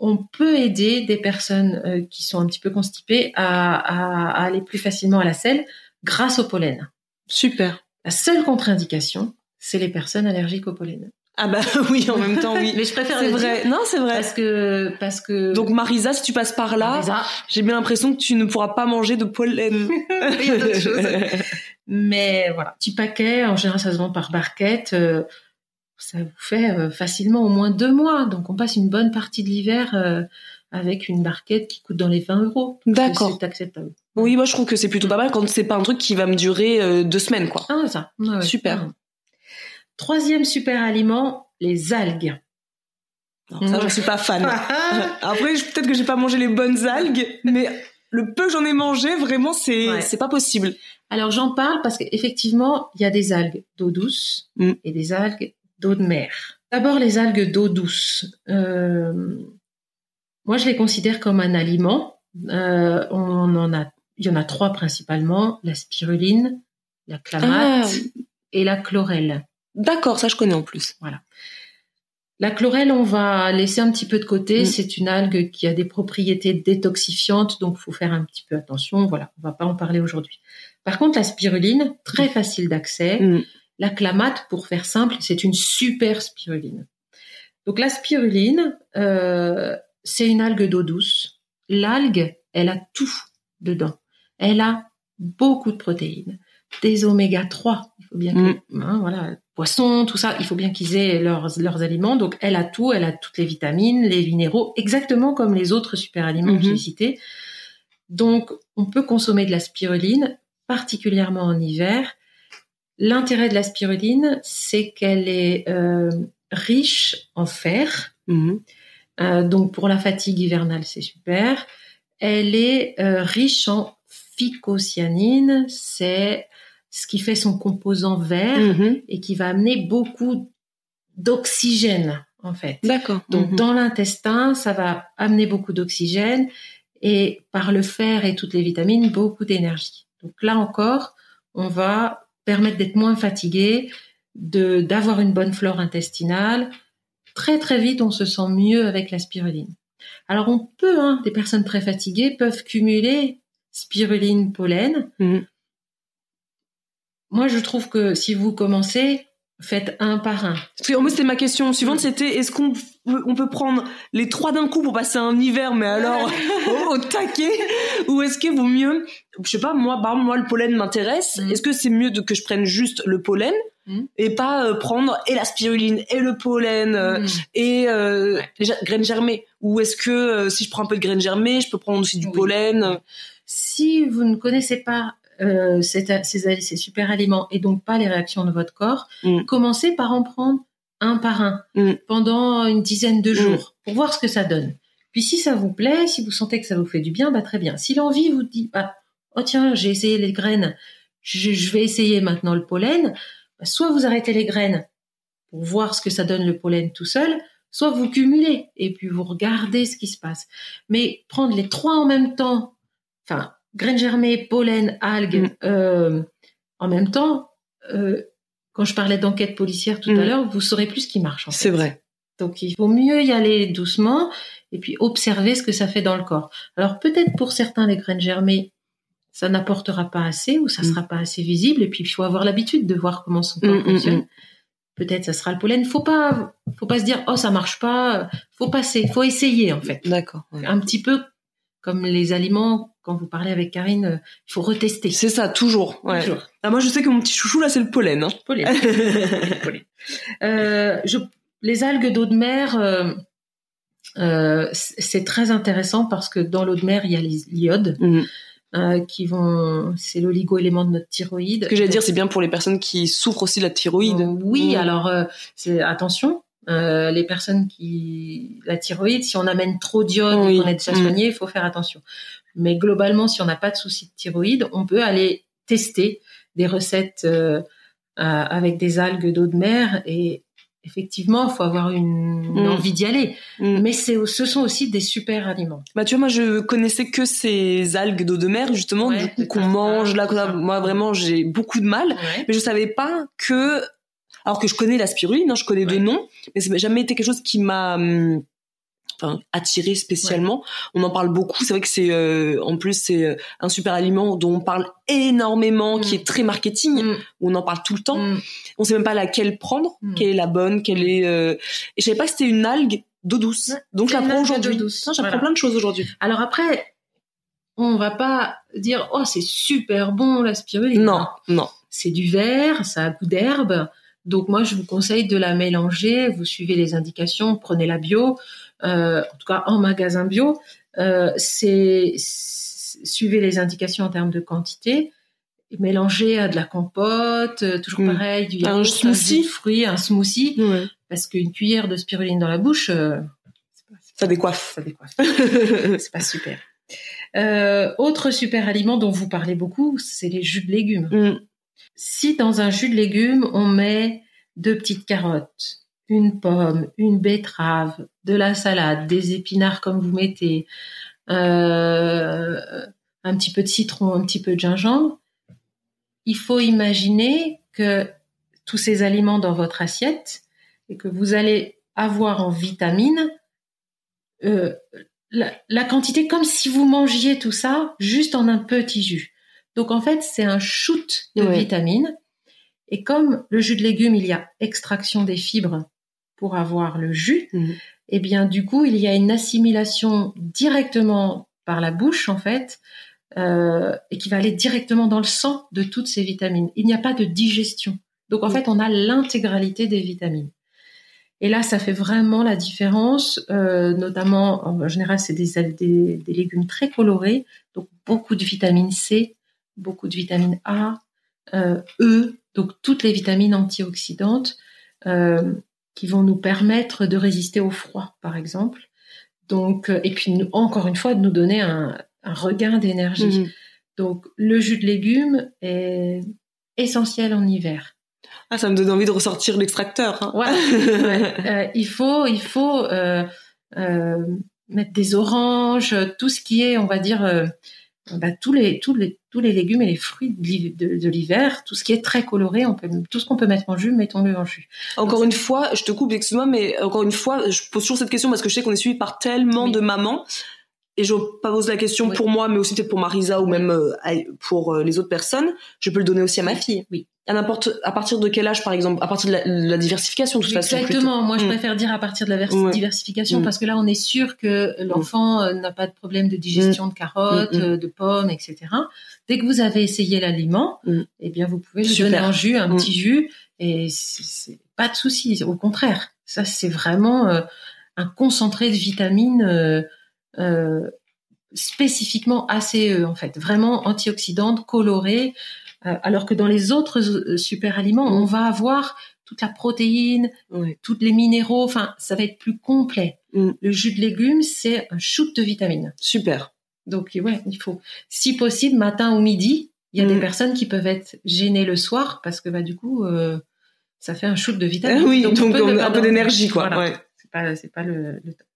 on peut aider des personnes euh, qui sont un petit peu constipées à, à- à aller plus facilement à la selle grâce au pollen. Super. La seule contre-indication, c'est les personnes allergiques au pollen. Ah bah (laughs) oui, en même temps, oui. (laughs) Mais je préfère C'est vrai. dire Non, c'est vrai. parce que parce que Donc Marisa, si tu passes par là, j'ai bien l'impression que tu ne pourras pas manger de pollen. (laughs) il y a d'autres choses. Mais voilà, petit paquet, en général ça se vend par barquette. euh, ça vous fait euh, facilement au moins deux mois. Donc on passe une bonne partie de l'hiver euh, avec une barquette qui coûte dans les 20 euros. D'accord. C'est acceptable. Oui, moi je trouve que c'est plutôt pas mal quand c'est pas un truc qui va me durer deux semaines, quoi. Ah ça. Ouais, ouais. Super. Mm. Troisième super aliment, les algues. Alors, ça, Ouais. je suis pas fan. (laughs) Après, peut-être que j'ai pas mangé les bonnes algues, mais le peu que j'en ai mangé, vraiment, c'est Ouais. c'est pas possible. Alors j'en parle parce qu'effectivement, il y a des algues d'eau douce Mm. et des algues d'eau de mer. D'abord les algues d'eau douce. Euh, moi, je les considère comme un aliment. Euh, on en a, il y en a trois principalement la spiruline, la clamate Ah. et la chlorelle. D'accord, ça je connais en plus. La chlorelle, on va laisser un petit peu de côté. Mm. C'est une algue qui a des propriétés détoxifiantes, donc faut faire un petit peu attention. Voilà, on va pas en parler aujourd'hui. Par contre, la spiruline, très facile d'accès. Mm. La clamate, pour faire simple, c'est une super spiruline. Donc la spiruline, euh, c'est une algue d'eau douce. L'algue, elle a tout dedans. Elle a beaucoup de protéines, des oméga 3. Il faut bien que, hein, voilà, poissons, tout ça, il faut bien qu'ils aient leurs, leurs aliments. Donc elle a tout, elle a toutes les vitamines, les minéraux, exactement comme les autres super aliments que Mhm. j'ai cités. Donc on peut consommer de la spiruline, particulièrement en hiver. L'intérêt de la spiruline, c'est qu'elle est euh, riche en fer. Mhm. Euh, donc pour la fatigue hivernale, c'est super. Elle est euh, riche en phycocyanine, c'est ce qui fait son composant vert Mhm. et qui va amener beaucoup d'oxygène en fait. D'accord. Donc Mhm. dans l'intestin, ça va amener beaucoup d'oxygène et par le fer et toutes les vitamines, beaucoup d'énergie. Donc là encore, on va permettre d'être moins fatigué, de d'avoir une bonne flore intestinale. Très très vite, on se sent mieux avec la spiruline. Alors on peut, hein, des personnes très fatiguées peuvent cumuler spiruline pollen. Mhm. Moi, je trouve que si vous commencez, faites un par un. En fait, c'était ma question suivante, c'était est-ce qu'on peut, on peut prendre les trois d'un coup pour passer un hiver, mais alors au, (laughs) au taquet, ou est-ce qu'il vaut mieux, je sais pas, moi, moi le pollen m'intéresse. Mm. Est-ce que c'est mieux de, que je prenne juste le pollen Mm. et pas euh, prendre et la spiruline et le pollen euh, Mm. et euh, Ouais. les ja- graines germées? Ou est-ce que euh, si je prends un peu de graines germées, je peux prendre aussi du Oui. pollen? Euh, Si vous ne connaissez pas euh, ces, ces, ces super aliments et donc pas les réactions de votre corps, Mm. commencez par en prendre un par un Mm. pendant une dizaine de Mm. jours pour voir ce que ça donne. Puis si ça vous plaît, si vous sentez que ça vous fait du bien, bah très bien. Si l'envie vous dit ah oh tiens j'ai essayé les graines, je, je vais essayer maintenant le pollen, bah, soit vous arrêtez les graines pour voir ce que ça donne le pollen tout seul, soit vous cumulez et puis vous regardez ce qui se passe. Mais prendre les trois en même temps, enfin graines germées, pollen, algues, Mm. euh, en même temps. euh, quand je parlais d'enquête policière tout Mm. à l'heure, vous saurez plus ce qui marche. C'est vrai. Donc il vaut mieux y aller doucement et puis observer ce que ça fait dans le corps. Alors peut-être pour certains les graines germées, ça n'apportera pas assez ou ça Mm. sera pas assez visible et puis il faut avoir l'habitude de voir comment son corps Mm, mm, fonctionne. mm. Peut-être ça sera le pollen. Faut pas, faut pas se dire oh ça marche pas. Faut passer, faut essayer en fait. D'accord. ouais. Un petit peu comme les aliments quand vous parlez avec Karine, euh, il faut retester. C'est ça, toujours. Ouais. Toujours. Ah, moi, je sais que mon petit chouchou, là, c'est le pollen. Hein. Pollen. (laughs) Pollen. Euh, je, les algues d'eau de mer, euh, euh, c'est très intéressant parce que dans l'eau de mer, il y a l'iode euh, qui vont, c'est l'oligo-élément de notre thyroïde. Ce que j'allais dire, c'est bien pour les personnes qui souffrent aussi de la thyroïde. Oui, Mm. alors c'est attention. euh, les personnes qui la thyroïde, si on amène trop d'iode Oui. qu'on est déjà Mm. soigné, il faut faire attention. Mais globalement, si on n'a pas de souci de thyroïde, on peut aller tester des recettes euh, euh, avec des algues d'eau de mer et effectivement, il faut avoir une, Mm. envie d'y aller. Mm. Mais c'est, ce sont aussi des super aliments. Bah tu vois, moi je connaissais que ces algues d'eau de mer justement, Ouais, du coup qu'on ça. mange là. Ça. Moi vraiment j'ai beaucoup de mal, Ouais. mais je savais pas que, alors que je connais la spiruline, hein, je connais Ouais. deux noms, mais c'est jamais été quelque chose qui m'a hum, enfin attiré spécialement. On en parle beaucoup. C'est vrai que c'est euh, en plus c'est euh, un super aliment dont on parle énormément, qui Mm. est très marketing. Mm. On en parle tout le temps. Mm. On sait même pas laquelle prendre, Mm. quelle est la bonne, quelle est. euh, Et je savais pas que c'était une algue d'eau douce. Donc d'eau aujourd'hui. J'apprends Voilà. plein de choses aujourd'hui. Alors après, on va pas dire oh c'est super bon la spiruline. Non, non. c'est du vert, ça a goût d'herbe. Donc moi, je vous conseille de la mélanger. Vous suivez les indications, prenez la bio, euh, en tout cas en magasin bio. Euh, c'est suivez les indications en termes de quantité. Et mélangez à de la compote, euh, toujours Mm. pareil, du Un yaourt, smoothie. jus de fruits, un smoothie, parce qu'une cuillère de spiruline dans la bouche, euh, pas- Ça décoiffe. ça décoiffe. (laughs) c'est pas super. Autre super aliment dont vous parlez beaucoup, c'est les jus de légumes. Mm. Si dans un jus de légumes, on met deux petites carottes, une pomme, une betterave, de la salade, des épinards comme vous mettez, euh, un petit peu de citron, un petit peu de gingembre, il faut imaginer que tous ces aliments dans votre assiette et que vous allez avoir en vitamines euh, la, la quantité comme si vous mangiez tout ça juste en un petit jus. Donc en fait, c'est un shoot de vitamines. Et comme le jus de légumes, il y a extraction des fibres pour avoir le jus, Mhm. et bien du coup, il y a une assimilation directement par la bouche en fait, euh, et qui va aller directement dans le sang de toutes ces vitamines. Il n'y a pas de digestion. Donc en Mhm. fait, on a l'intégralité des vitamines. Et là, ça fait vraiment la différence, euh, notamment en général, c'est des, des, des légumes très colorés, donc beaucoup de vitamine C, beaucoup de vitamine A, euh, E, donc toutes les vitamines antioxydantes euh, qui vont nous permettre de résister au froid, par exemple. Donc, euh, et puis encore une fois, de nous donner un, un regain d'énergie. Mhm. Donc, le jus de légumes est essentiel en hiver. Ah, ça me donne envie de ressortir l'extracteur. hein. Ouais. (laughs) Euh, il faut, il faut euh, euh, mettre des oranges, tout ce qui est, on va dire, bah, tous les tous les tous les légumes et les fruits de l'hi- de de l'hiver, tout ce qui est très coloré, on peut tout ce qu'on peut mettre en jus, mettons-le en jus. Encore une fois, je te coupe, excuse-moi, mais encore une fois, je pose toujours cette question parce que je sais qu'on est suivi par tellement Oui. de mamans. Et je pose la question Oui. pour moi, mais aussi peut-être pour Marisa ou même euh, pour euh, les autres personnes. Je peux le donner aussi à ma fille. Oui. À n'importe, à partir de quel âge, par exemple, à partir de la, la diversification, de toute façon. plutôt. Exactement. Moi, je Mm. préfère dire à partir de la Ouais. diversification Mm. parce que là, on est sûr que l'enfant euh, n'a pas de problème de digestion de carottes, Mm, mm. de pommes, etc. Dès que vous avez essayé l'aliment, Mm. eh bien, vous pouvez lui donner en jus, un Mm. petit jus, et c'est pas de souci. Au contraire, ça, c'est vraiment euh, un concentré de vitamines euh, euh, spécifiquement ACE, en fait, vraiment antioxydantes, colorées, alors que dans les autres euh, super aliments, Mm. on va avoir toute la protéine, toutes les minéraux. Enfin, ça va être plus complet. Mm. Le jus de légumes, c'est un shoot de vitamines. Super. Donc ouais, il faut, si possible, matin ou midi. Il y a des Mm. personnes qui peuvent être gênées le soir parce que bah du coup, euh, ça fait un shoot de vitamines. Ah oui, donc, on on- un peu d'énergie, quoi. Voilà. Ouais. C'est pas, pas le, le top.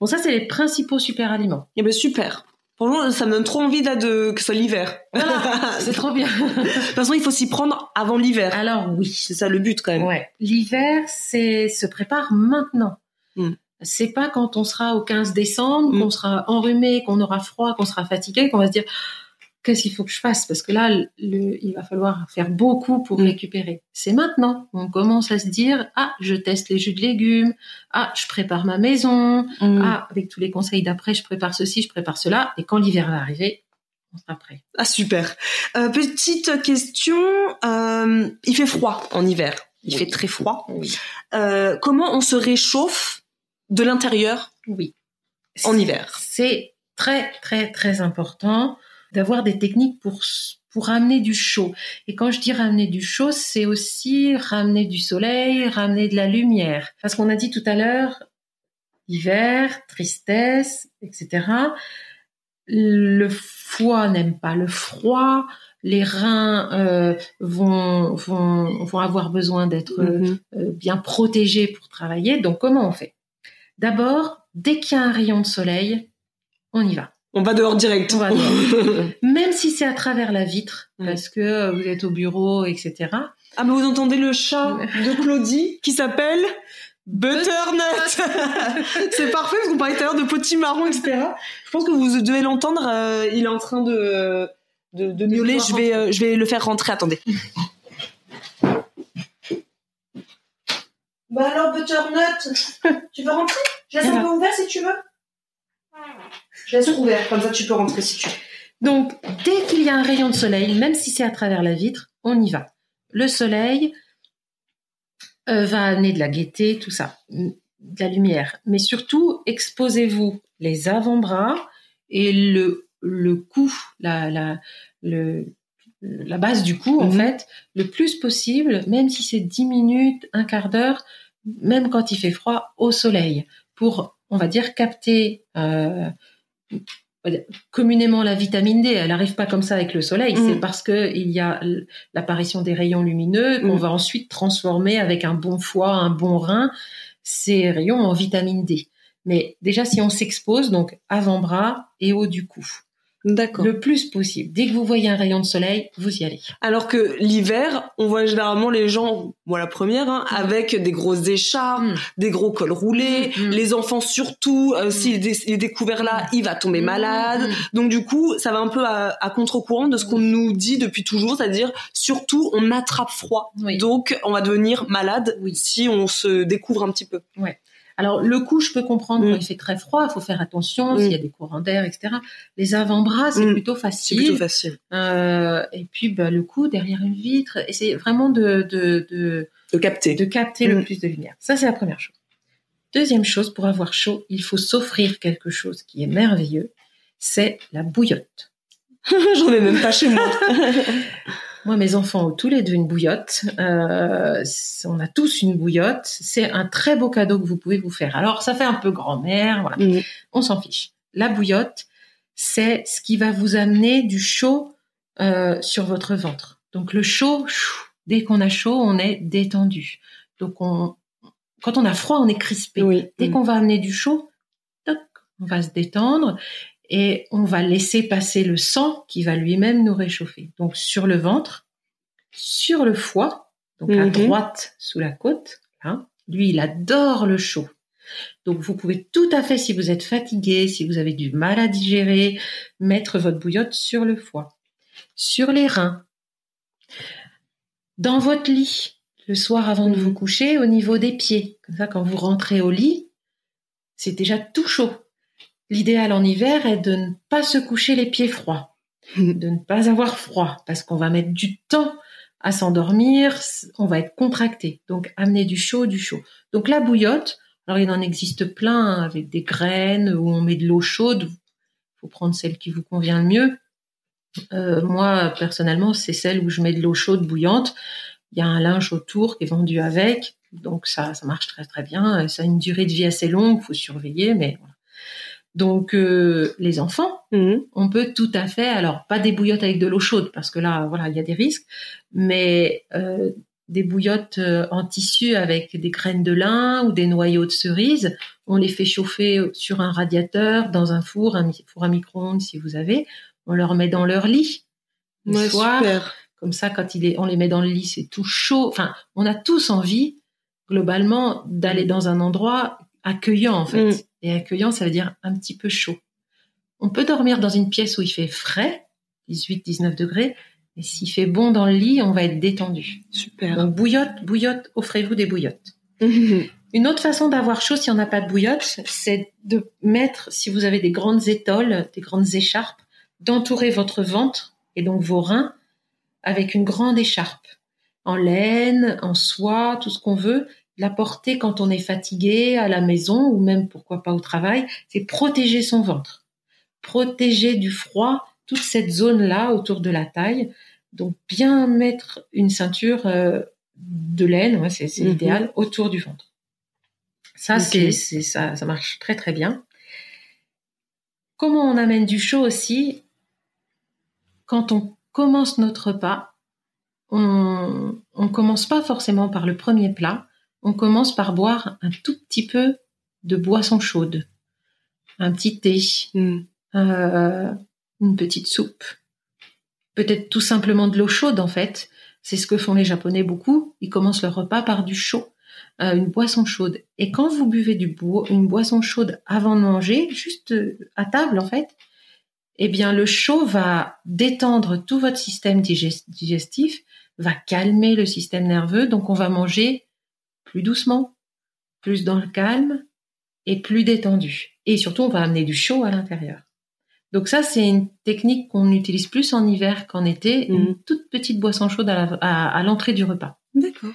Bon, ça c'est les principaux super aliments. Eh ben super. Franchement, ça me donne trop envie là de que ce soit l'hiver. Voilà, (laughs) c'est trop bien. De toute façon, il faut s'y prendre avant l'hiver. Alors oui, C'est ça le but quand même. Ouais. L'hiver, c'est se prépare maintenant. Mm. C'est pas quand on sera au 15 décembre, Mm. qu'on sera enrhumé, qu'on aura froid, qu'on sera fatigué, qu'on va se dire qu'est-ce qu'il faut que je fasse? Parce que là, le, il va falloir faire beaucoup pour Mm. récupérer. C'est maintenant. On commence à se dire ah, je teste les jus de légumes, ah, je prépare ma maison, Mm. ah, avec tous les conseils d'après, je prépare ceci, je prépare cela, et quand l'hiver va arriver, on sera prêt. Ah super. Euh, petite question, euh, il fait froid en hiver. Il Oui. fait très froid. Oui. Euh, comment on se réchauffe de l'intérieur Oui. en hiver? C'est très très très important d'avoir des techniques pour pour ramener du chaud. Et quand je dis ramener du chaud, c'est aussi ramener du soleil, ramener de la lumière. Parce qu'on a dit tout à l'heure, hiver, tristesse, etc. Le foie n'aime pas le froid. Les reins euh, vont, vont, vont avoir besoin d'être euh, Mhm. euh, bien protégés pour travailler. Donc comment on fait? D'abord, dès qu'il y a un rayon de soleil, on y va. On va dehors direct. On va dehors. (laughs) Même si c'est à travers la vitre, parce que euh, vous êtes au bureau, etc. ah mais vous entendez le chat de (laughs) Claudie qui s'appelle Butternut. (laughs) C'est parfait parce qu'on parlait tout à l'heure de potimarron, etc. Je pense que vous devez l'entendre. euh, il est en train de de, de miauler. devoir Je vais euh, je vais le faire rentrer. Attendez. Bah alors, Butternut, tu veux rentrer? Je laisse un peu ouvert si tu veux. Je laisse ouvert, comme ça tu peux rentrer si tu veux. Donc, dès qu'il y a un rayon de soleil, même si c'est à travers la vitre, on y va. Le soleil euh, va amener de la gaieté, tout ça, de la lumière. Mais surtout, exposez-vous les avant-bras et le, le cou, la, la, le, la base du cou, en Mhm. fait, le plus possible, même si c'est 10 minutes, un quart d'heure, même quand il fait froid, au soleil, pour, on va dire, capter euh, communément la vitamine D. Elle n'arrive pas comme ça avec le soleil, c'est parce que il y a l'apparition des rayons lumineux qu'on Mhm. va ensuite transformer avec un bon foie, un bon rein, ces rayons en vitamine D. Mais déjà, si on s'expose, donc avant-bras et haut du cou. Le plus possible. Dès que vous voyez un rayon de soleil, vous y allez. Alors que l'hiver, on voit généralement les gens, moi la première, hein, avec des grosses écharpes, Mm. des gros cols roulés, Mm, mm. les enfants surtout, euh, s'il est découvert là, il va tomber malade. Mm. Donc du coup, ça va un peu à, à contre-courant de ce qu'on nous dit depuis toujours, c'est-à-dire surtout on attrape froid. Oui. Donc on va devenir malade Oui. si on se découvre un petit peu. Alors le cou, je peux comprendre Mm. quand il fait très froid, il faut faire attention Mm. s'il y a des courants d'air, etc. Les avant-bras, c'est Mm. plutôt C'est facile. plutôt facile Euh, et puis bah, le cou derrière une vitre, c'est vraiment de, de, de, de capter. de capter le Mm. plus de lumière. Ça, c'est la première chose. Deuxième chose, pour avoir chaud, il faut s'offrir quelque chose qui est merveilleux, c'est la bouillotte. (laughs) J'en ai même pas chez moi. (laughs) Moi, mes enfants ont tous les deux une bouillotte. Euh, on a tous une bouillotte. C'est un très beau cadeau que vous pouvez vous faire. Alors, ça fait un peu grand-mère, voilà. Mm. On s'en fiche. La bouillotte, c'est ce qui va vous amener du chaud euh, sur votre ventre. Donc, le chaud, dès qu'on a chaud, on est détendu. Donc, on, quand on a froid, on est crispé. Oui. Dès qu'on va amener du chaud, toc, on va se détendre et on va laisser passer le sang qui va lui-même nous réchauffer. Donc sur le ventre, sur le foie, donc à Mhm. droite sous la côte, lui il adore le chaud. Donc vous pouvez tout à fait, si vous êtes fatigué, si vous avez du mal à digérer, mettre votre bouillotte sur le foie, sur les reins, dans votre lit, le soir avant de Mhm. vous coucher, au niveau des pieds. Comme ça, quand vous rentrez au lit, c'est déjà tout chaud. L'idéal en hiver est de ne pas se coucher les pieds froids, (laughs) de ne pas avoir froid, parce qu'on va mettre du temps à s'endormir, on va être contracté. Donc, amener du chaud, du chaud. Donc, la bouillotte, alors il en existe plein hein, avec des graines où on met de l'eau chaude. Il faut prendre celle qui vous convient le mieux. Euh, moi, personnellement, c'est celle où je mets de l'eau chaude bouillante. Il y a un linge autour qui est vendu avec, donc ça, ça marche très très bien. Ça a une durée de vie assez longue, faut surveiller, mais voilà. Donc euh, les enfants, Mhm. on peut tout à fait, alors pas des bouillottes avec de l'eau chaude parce que là, voilà, il y a des risques, mais euh, des bouillottes euh, en tissu avec des graines de lin ou des noyaux de cerise. On les fait chauffer sur un radiateur, dans un four, un four à micro-ondes si vous avez. On leur met dans leur lit le Ouais, soir. super. Comme ça, quand il est, on les met dans le lit, c'est tout chaud. Enfin, on a tous envie, globalement, d'aller dans un endroit accueillant, en fait. Mm. Et accueillant, ça veut dire un petit peu chaud. On peut dormir dans une pièce où il fait frais, 18, 19 degrés. Et s'il fait bon dans le lit, on va être détendu. Super. Donc, bouillotte, bouillotte, offrez-vous des bouillottes. (laughs) Une autre façon d'avoir chaud si on n'a pas de bouillotte, c'est de mettre, si vous avez des grandes étoiles, des grandes écharpes, d'entourer votre ventre et donc vos reins avec une grande écharpe en laine, en soie, tout ce qu'on veut, la porter quand on est fatigué à la maison ou même pourquoi pas au travail, c'est protéger son ventre, protéger du froid toute cette zone-là autour de la taille. Donc bien mettre une ceinture euh, de laine, ouais, c'est Mhm. l'idéal, autour du ventre. Ça, c'est, ça, ça marche très très bien. Comment on amène du chaud aussi? Quand on commence notre repas, on on commence pas forcément par le premier plat. On commence par boire un tout petit peu de boisson chaude, un petit thé, Mhm. euh, une petite soupe, peut-être tout simplement de l'eau chaude en fait. C'est ce que font les Japonais beaucoup. Ils commencent leur repas par du chaud, euh, une boisson chaude. Et quand vous buvez du une boisson chaude avant de manger, juste euh, à table en fait, eh bien le chaud va détendre tout votre système digest- digestif, va calmer le système nerveux, donc on va manger plus doucement, plus dans le calme et plus détendu. Et surtout, on va amener du chaud à l'intérieur. Donc ça, c'est une technique qu'on utilise plus en hiver qu'en été, une toute petite boisson chaude à l'entrée du repas. D'accord.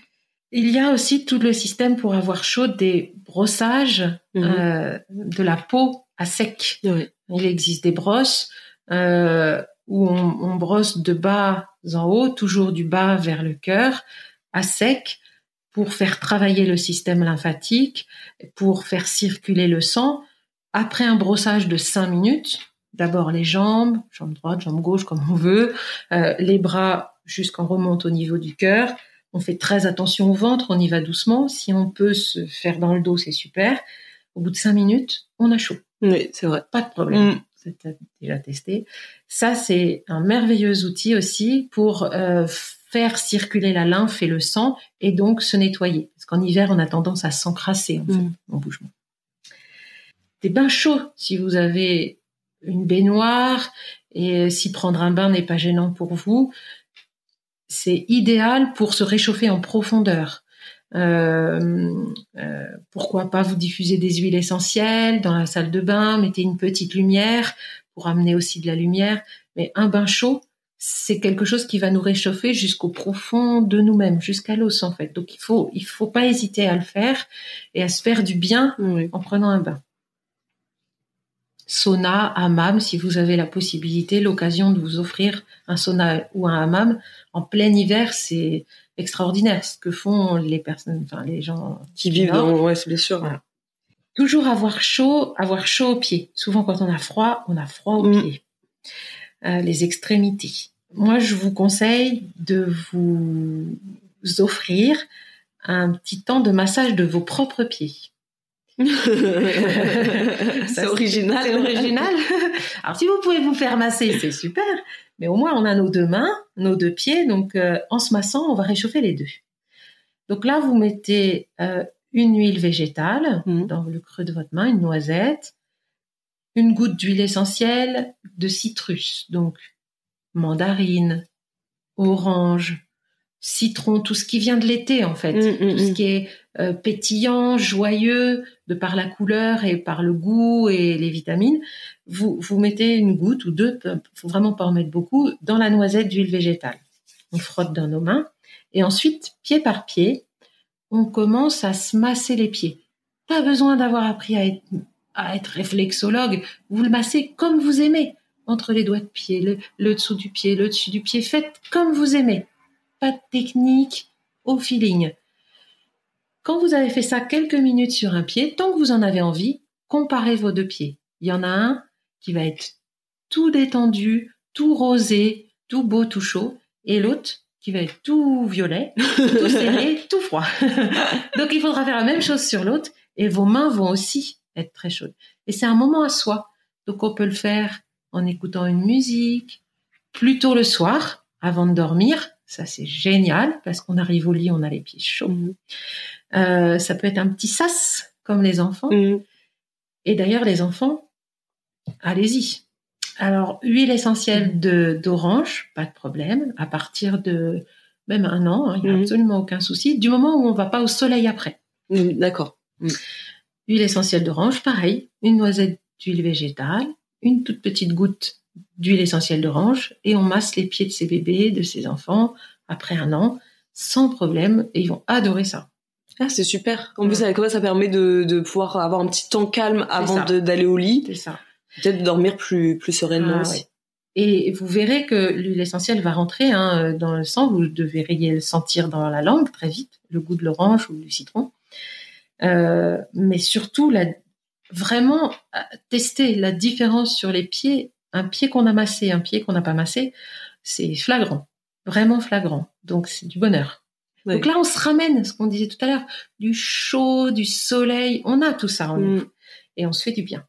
Il y a aussi tout le système pour avoir chaud des brossages Mhm. euh, de la peau à sec. Il existe des brosses euh, où on, on brosse de bas en haut, toujours du bas vers le cœur, à sec, pour faire travailler le système lymphatique, pour faire circuler le sang. Après un brossage de 5 minutes, d'abord les jambes, jambe droite, jambe gauche, comme on veut, euh, les bras jusqu'en remonte au niveau du cœur. On fait très attention au ventre, on y va doucement. Si on peut se faire dans le dos, c'est super. Au bout de 5 minutes, on a chaud. Oui, c'est vrai. Pas de problème. Mm. C'est déjà testé. Ça, c'est un merveilleux outil aussi pour euh, faire circuler la lymphe et le sang et donc se nettoyer. Parce qu'en hiver, on a tendance à s'encrasser en fait, Mm. en. Des bains chauds, si vous avez une baignoire et si prendre un bain n'est pas gênant pour vous, c'est idéal pour se réchauffer en profondeur. Euh, euh, pourquoi pas vous diffuser des huiles essentielles dans la salle de bain, mettez une petite lumière pour amener aussi de la lumière. Mais un bain chaud, c'est quelque chose qui va nous réchauffer jusqu'au profond de nous-mêmes, jusqu'à l'os en fait. Donc il faut, il faut pas hésiter à le faire et à se faire du bien Oui. en prenant un bain. Sauna, hammam, si vous avez la possibilité, l'occasion de vous offrir un sauna ou un hammam en plein hiver, c'est extraordinaire ce que font les personnes, enfin les gens Qui vivent dans, ouais, bien sûr. Voilà. Toujours avoir chaud, avoir chaud aux pieds. Souvent, quand on a froid, on a froid aux Mm. pieds. Euh, les extrémités. Moi, je vous conseille de vous offrir un petit temps de massage de vos propres pieds. (laughs) c'est original. C'est original. Alors, si vous pouvez vous faire masser, c'est super. Mais au moins, on a nos deux mains, nos deux pieds. Donc, euh, en se massant, on va réchauffer les deux. Donc là, vous mettez euh, une huile végétale Mhm. dans le creux de votre main, une noisette, une goutte d'huile essentielle de citrus. Donc, mandarine, orange, citron, tout ce qui vient de l'été, en fait. Mm, mm, tout ce mm. qui est euh, pétillant, joyeux, de par la couleur et par le goût et les vitamines, vous, vous mettez une goutte ou deux, faut vraiment pas en mettre beaucoup, dans la noisette d'huile végétale. On frotte dans nos mains et ensuite, pied par pied, on commence à se masser les pieds. Pas besoin d'avoir appris à être, à être réflexologue. Vous le massez comme vous aimez, entre les doigts de pied, le, le dessous du pied, le dessus du pied. Faites comme vous aimez. Pas de technique, au feeling. Quand vous avez fait ça quelques minutes sur un pied, tant que vous en avez envie, comparez vos deux pieds. Il y en a un qui va être tout détendu, tout rosé, tout beau, tout chaud, et l'autre qui va être tout violet, (laughs) tout serré, tout froid. (laughs) Donc il faudra faire la même chose sur l'autre, et vos mains vont aussi être très chaudes. Et c'est un moment à soi. Donc on peut le faire en écoutant une musique, plutôt le soir, avant de dormir. Ça c'est génial parce qu'on arrive au lit, on a les pieds chauds. Mhm. Euh, ça peut être un petit sas comme les enfants. Mhm. Et d'ailleurs les enfants, allez-y. Alors huile essentielle de d'orange, pas de problème. À partir de même un an, hein, il n'y a Mhm. absolument aucun souci. Du moment où on va pas au soleil après. D'accord. Huile essentielle d'orange, pareil. Une noisette d'huile végétale, une toute petite goutte d'huile essentielle d'orange, et on masse les pieds de ces bébés, de ces enfants, après un an, sans problème, et ils vont adorer ça. Ah, c'est super. En plus, avec ça, ça permet de, de pouvoir avoir un petit temps calme avant d'aller au lit. C'est ça. Peut-être dormir plus, plus sereinement Ah, aussi. ouais. Et vous verrez que l'huile essentielle va rentrer hein, dans le sang. Vous devriez le sentir dans la langue très vite, le goût de l'orange ou du citron. Euh, mais surtout, la, vraiment euh, tester la différence sur les pieds. Un pied qu'on a massé, un pied qu'on n'a pas massé, c'est flagrant, vraiment flagrant. Donc c'est du bonheur. Donc là, on se ramène, ce qu'on disait tout à l'heure, du chaud, du soleil. On a tout ça en nous. Mm. et on se fait du bien.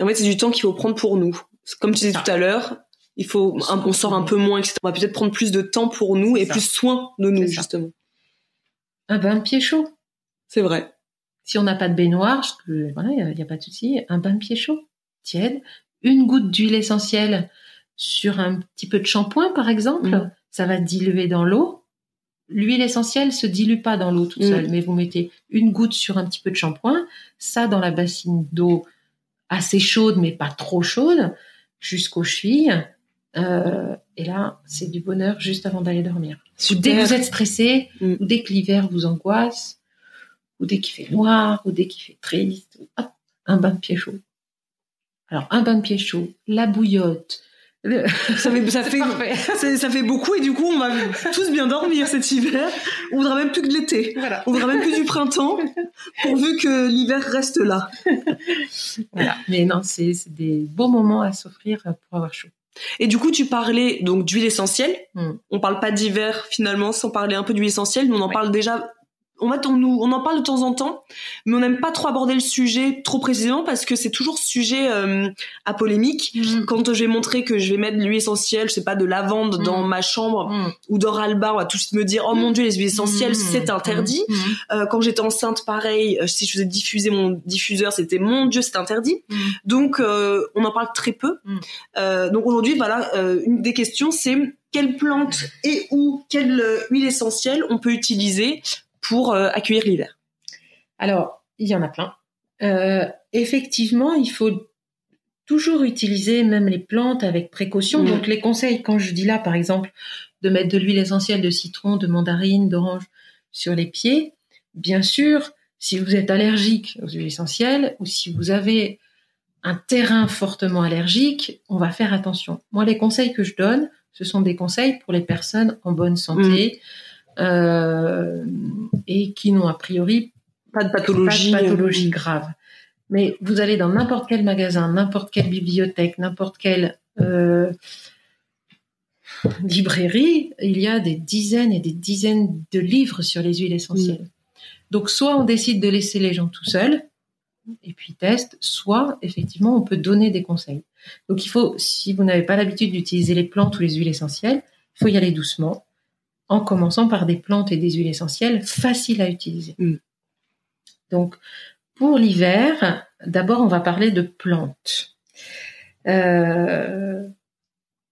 En fait, c'est du temps qu'il faut prendre pour nous. Comme tu disais tout à l'heure, il faut, on sort un peu moins, etc. On va peut-être prendre plus de temps pour nous et ça. plus soin de nous, justement. Un bain de pied chaud. C'est vrai. Si on n'a pas de baignoire, je- euh, voilà, il n'y a, pas de souci. Un bain de pied chaud, tiède. Une goutte d'huile essentielle sur un petit peu de shampoing, par exemple. Mm. Ça va diluer dans l'eau. L'huile essentielle se dilue pas dans l'eau toute seule, mais vous mettez une goutte sur un petit peu de shampoing, ça dans la bassine d'eau assez chaude, mais pas trop chaude, jusqu'aux chevilles. Euh, et là, c'est du bonheur juste avant d'aller dormir. Dès que vous êtes stressé, Mm. ou dès que l'hiver vous angoisse, ou dès qu'il fait noir, ou dès qu'il fait triste, hop, un bain de pied chaud. Alors, un bain de pied chaud, la bouillotte. le- Ça fait, ça (laughs) fait, ça beaucoup et du coup, on va tous bien dormir cet hiver. On voudra même plus que de l'été. Voilà. On voudra même plus du printemps, pourvu que l'hiver reste là. Voilà. Mais non, c'est c'est des beaux moments à s'offrir pour avoir chaud. Et du coup, tu parlais donc d'huile essentielle. Mm. On parle pas d'hiver finalement, sans parler un peu d'huile essentielle. Nous, on en Ouais. parle déjà. En fait, on, nous, on en parle de temps en temps, mais on n'aime pas trop aborder le sujet trop précisément parce que c'est toujours sujet euh, à polémique. Quand je vais montrer que je vais mettre de l'huile essentielle, je sais pas, de lavande Mm. dans ma chambre Mm. ou d'oralba, on va tous me dire, oh mon dieu, les huiles essentielles, Mm. c'est interdit. Mm. Euh, quand j'étais enceinte, pareil, euh, si je faisais diffuser mon diffuseur, c'était mon dieu, c'est interdit. Mm. Donc, euh, on en parle très peu. Mm. Donc aujourd'hui, voilà, une des questions, c'est quelle plante et ou quelle huile essentielle on peut utiliser pour euh, accueillir l'hiver. Alors, il y en a plein. Euh, effectivement, il faut toujours utiliser même les plantes avec précaution. Mm. Donc, les conseils, quand je dis là, par exemple, de mettre de l'huile essentielle de citron, de mandarine, d'orange sur les pieds, bien sûr, si vous êtes allergique aux huiles essentielles ou si vous avez un terrain fortement allergique, on va faire attention. Moi, les conseils que je donne, ce sont des conseils pour les personnes en bonne santé euh, et qui n'ont a priori Pas de pathologie. pas de pathologie grave. Mais vous allez dans n'importe quel magasin, n'importe quelle bibliothèque, n'importe quelle euh, librairie, il y a des dizaines et des dizaines de livres sur les huiles essentielles. Donc soit on décide de laisser les gens tout seuls et puis teste, soit effectivement on peut donner des conseils. Donc il faut, si vous n'avez pas l'habitude d'utiliser les plantes ou les huiles essentielles, il faut y aller doucement, en commençant par des plantes et des huiles essentielles faciles à utiliser. Mm. Donc pour l'hiver, d'abord on va parler de plantes. Euh,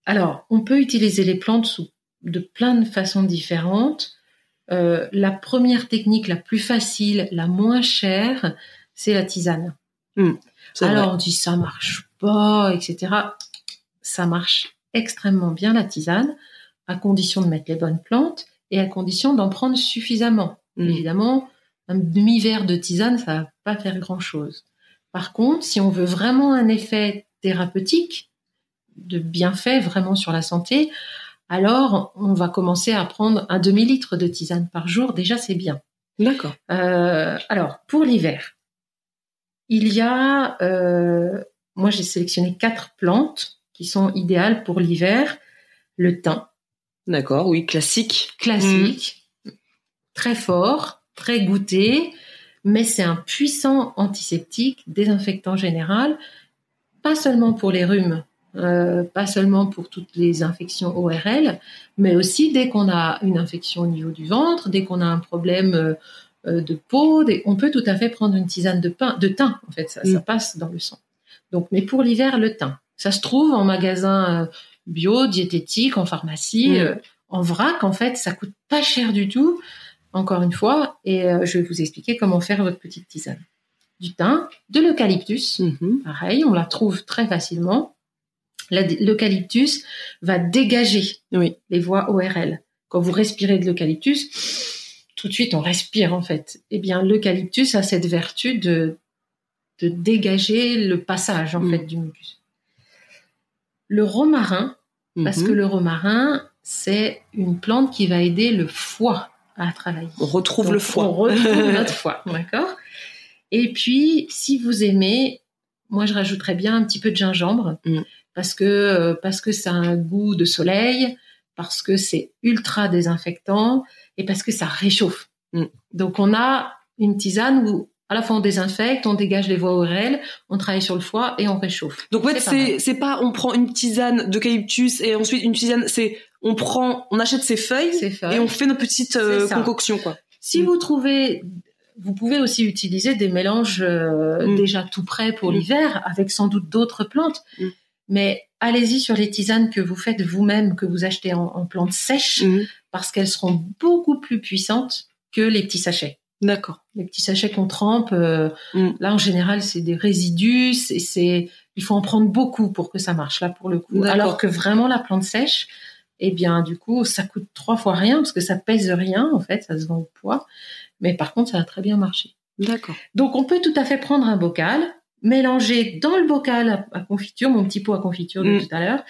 alors on peut utiliser les plantes sous de plein de façons différentes. Euh, la première technique la plus facile, la moins chère, c'est la tisane. C'est Alors vrai. on dit ça marche pas, etc. Ça marche extrêmement bien la tisane, à condition de mettre les bonnes plantes et à condition d'en prendre suffisamment. Mm. Évidemment, un demi-verre de tisane, ça va pas faire grand-chose. Par contre, si on veut vraiment un effet thérapeutique, de bienfait vraiment sur la santé, alors on va commencer à prendre un demi-litre de tisane par jour. Déjà, c'est bien. D'accord. Euh, alors, pour l'hiver, il y a, euh, moi j'ai sélectionné quatre plantes qui sont idéales pour l'hiver. Le thym, D'accord, oui, classique. classique, très fort, très goûté, mais c'est un puissant antiseptique, désinfectant général, pas seulement pour les rhumes, euh, pas seulement pour toutes les infections ORL, mais aussi dès qu'on a une infection au niveau du ventre, dès qu'on a un problème euh, de peau, on peut tout à fait prendre une tisane de, pain, de thym, en fait, ça, Mm. ça passe dans le sang. Donc, mais pour l'hiver, le thym. Ça se trouve en magasin euh, bio, diététique, en pharmacie, Mm. euh, en vrac, en fait, ça coûte pas cher du tout, encore une fois, et euh, je vais vous expliquer comment faire votre petite tisane. Du thym, de l'eucalyptus, Mhm. pareil, on la trouve très facilement. L'eucalyptus va dégager Oui. les voies ORL. Quand vous respirez de l'eucalyptus, tout de suite on respire en fait. Eh bien, l'eucalyptus a cette vertu de, de dégager le passage en Mm. fait du mucus. Le romarin, parce Mhm. que le romarin, c'est une plante qui va aider le foie à travailler. On retrouve Donc, le foie. On retrouve (laughs) notre foie, d'accord? Et puis, si vous aimez, moi je rajouterais bien un petit peu de gingembre Mm. parce que euh, parce que ça a un goût de soleil, parce que c'est ultra désinfectant et parce que ça réchauffe. Mm. Donc on a une tisane où à la fois on désinfecte, on dégage les voies ORL, on travaille sur le foie et on réchauffe. Donc en fait, C'est c'est pas on prend une tisane d'eucalyptus et ensuite une tisane, c'est on prend, on achète ses feuilles et on fait notre petite euh, C'est ça. concoction quoi. Si Mm. vous trouvez, vous pouvez aussi utiliser des mélanges euh, Mm. déjà tout prêts pour Mm. l'hiver, avec sans doute d'autres plantes. Mais allez-y sur les tisanes que vous faites vous-même, que vous achetez en, en plantes sèches, parce qu'elles seront beaucoup plus puissantes que les petits sachets. D'accord. Les petits sachets qu'on trempe, euh, Mm. là en général c'est des résidus, c'est, c'est, il faut en prendre beaucoup pour que ça marche là pour le coup. Alors que vraiment la plante sèche, eh bien du coup ça coûte trois fois rien parce que ça pèse rien en fait, ça se vend au poids. Mais par contre ça a très bien marché. D'accord. Donc on peut tout à fait prendre un bocal, mélanger dans le bocal à, à confiture, mon petit pot à confiture de Mm. tout à l'heure,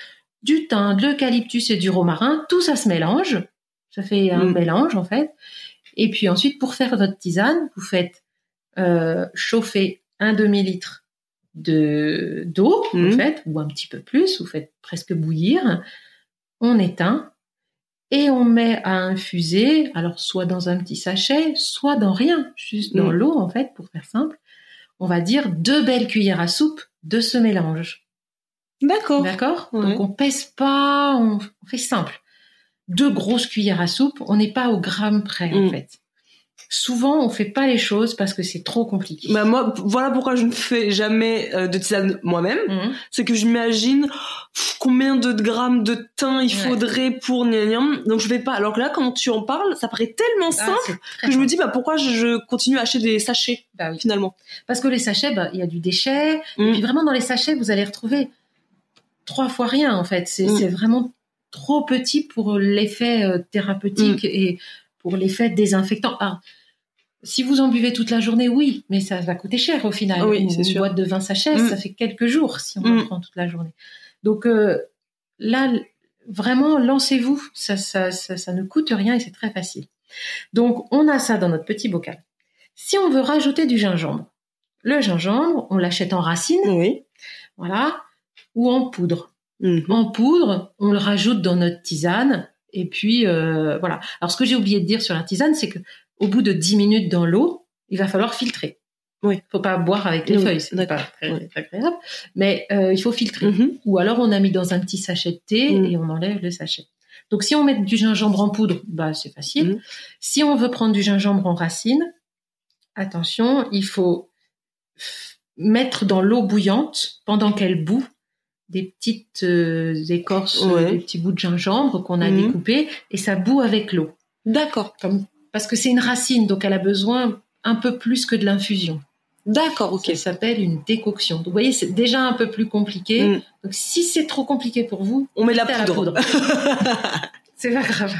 du thym, de l'eucalyptus et du romarin, tout ça se mélange, ça fait un Mm. mélange en fait. Et puis ensuite pour faire votre tisane, vous faites euh, chauffer un demi litre de d'eau en Mm. fait, ou un petit peu plus, vous faites presque bouillir, on éteint et on met à infuser, alors soit dans un petit sachet, soit dans rien, juste dans Mm. l'eau en fait, pour faire simple. On va dire deux belles cuillères à soupe de ce mélange. D'accord. D'accord? Ouais. Donc on pèse pas, on, on fait simple. Deux grosses cuillères à soupe, on n'est pas au gramme près en Mm. fait. Souvent, on fait pas les choses parce que c'est trop compliqué. Bah moi, voilà pourquoi je ne fais jamais euh, de tisane moi-même. Mhm. C'est que j'imagine pff, combien de grammes de thym il Ouais. faudrait pour gna. Donc je vais pas. Alors que là, quand tu en parles, ça paraît tellement Ah, simple que je me dis bah pourquoi je, je continue à acheter des sachets Bah oui. finalement? Parce que les sachets, bah, il y a du déchet. Mm. Et puis vraiment, dans les sachets, vous allez retrouver trois fois rien, en fait. C'est Mm. c'est vraiment trop petit pour l'effet euh, thérapeutique Mm. et pour l'effet désinfectant. Ah, si vous en buvez toute la journée, oui, mais ça va coûter cher au final. Oui, une, une boîte de 20 sachets, Mm. ça fait quelques jours si on Mm. en prend toute la journée. Donc euh, là, vraiment, lancez-vous. Ça, ça, ça, ça ne coûte rien et c'est très facile. Donc, on a ça dans notre petit bocal. Si on veut rajouter du gingembre, le gingembre, on l'achète en racine, Oui. voilà, ou en poudre. Mhm. En poudre, on le rajoute dans notre tisane, et puis euh, voilà. Alors, ce que j'ai oublié de dire sur la tisane, c'est que au bout de 10 minutes dans l'eau, il va falloir filtrer. Oui. Faut pas boire avec les Oui, feuilles, c'est pas très, oui. agréable, mais euh, il faut filtrer. Mhm. Ou alors on a mis dans un petit sachet de thé Mm. et on enlève le sachet. Donc si on met du gingembre en poudre, bah c'est facile. Mm. Si on veut prendre du gingembre en racine, attention, il faut mettre dans l'eau bouillante pendant qu'elle bout des petites euh, écorces, euh, Ouais. des petits bouts de gingembre qu'on a Mm. découpés et ça bout avec l'eau. D'accord. Comme parce que c'est une racine, donc elle a besoin un peu plus que de l'infusion. D'accord. Ok. Ça s'appelle une décoction. Donc vous voyez, c'est déjà un peu plus compliqué. Mm. Donc si c'est trop compliqué pour vous, On met la mettez à poudre. (laughs) c'est pas grave.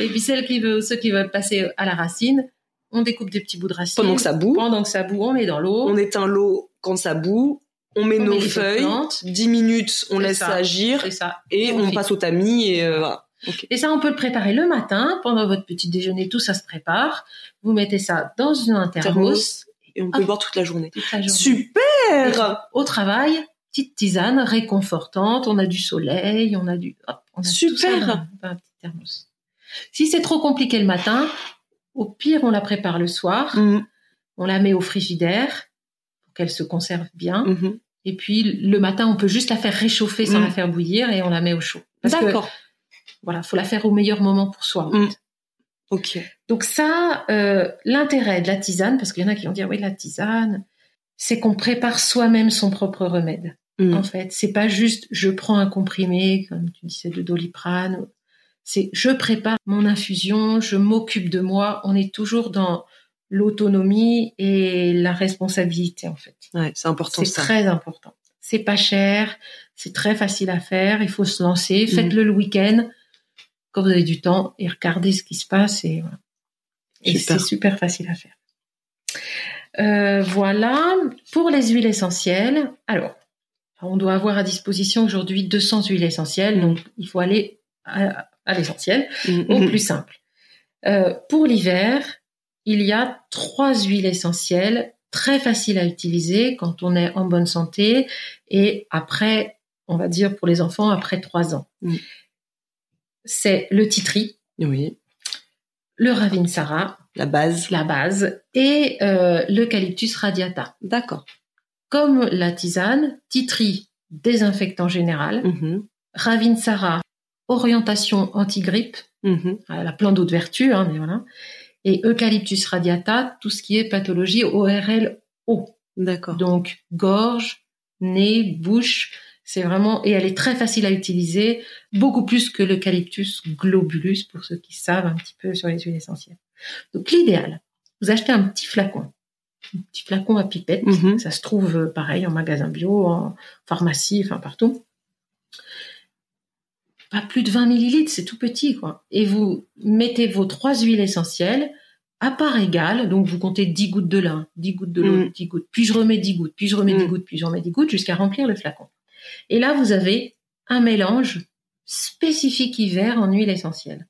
Et puis celle qui veut, ceux qui veulent passer à la racine, on découpe des petits bouts de racine. Pendant que ça bout, Pendant que ça bout, on met dans l'eau. on éteint l'eau quand ça bout On met On nos met feuilles, plantes. 10 minutes, on laisse ça. ça agir ça. et On passe au tamis et euh, voilà. Et ça, on peut le préparer le matin, pendant votre petit déjeuner, tout ça se prépare. Vous mettez ça dans un thermos. Et on peut Ah. boire toute la journée. toute la journée. Super Au travail, petite tisane réconfortante, on a du soleil, on a du... hop, on a Super. tout ça dans, dans un petit thermos. Si c'est trop compliqué le matin, au pire, on la prépare le soir, Mhm, on la met au frigidaire pour qu'elle se conserve bien. mhm. Et puis, le matin, on peut juste la faire réchauffer sans Mm. la faire bouillir et on la met au chaud. D'accord. voilà, faut la faire au meilleur moment pour soi. en Mm. Ok. Donc ça, euh, l'intérêt de la tisane, parce qu'il y en a qui vont dire oui la tisane, c'est qu'on prépare soi-même son propre remède. Mm. En fait, c'est pas juste je prends un comprimé comme tu disais de doliprane. C'est je prépare mon infusion, je m'occupe de moi. On est toujours dans l'autonomie et la responsabilité en fait. Ouais, c'est important C'est très important. C'est pas cher, c'est très facile à faire. Il faut se lancer. Mm. Faites-le le week-end quand vous avez du temps et regardez ce qui se passe et voilà. Et Super. c'est super facile à faire. Euh, voilà pour les huiles essentielles. Alors, on doit avoir à disposition aujourd'hui 200 huiles essentielles, donc il faut aller à, à l'essentiel, Mhm, au plus simple. Euh, pour l'hiver, il y a trois huiles essentielles très faciles à utiliser quand on est en bonne santé et après, on va dire pour les enfants, après trois ans. Mm. C'est le titri, Oui, le ravinsara, la base. la base, et euh, l'eucalyptus radiata. D'accord. Comme la tisane, titri, désinfectant général, Mhm, ravinsara, orientation anti-grippe, elle a plein d'autres vertus, hein, mais voilà, et eucalyptus radiata, tout ce qui est pathologie ORL O. D'accord. Donc, gorge, nez, bouche, c'est vraiment, et elle est très facile à utiliser, beaucoup plus que l'eucalyptus globulus, pour ceux qui savent un petit peu sur les huiles essentielles. Donc, l'idéal, vous achetez un petit flacon, un petit flacon à pipette, Mhm. ça se trouve euh, pareil en magasin bio, en pharmacie, enfin partout. Pas plus de 20 millilitres, c'est tout petit, quoi. Et vous mettez vos trois huiles essentielles à part égale, donc vous comptez 10 gouttes de l'un, 10 gouttes de l'autre, Mm. 10 gouttes, puis je remets 10 gouttes, puis je remets 10 Mm. gouttes, puis je remets 10 gouttes, jusqu'à remplir le flacon. Et là, vous avez un mélange spécifique hiver en huile essentielle.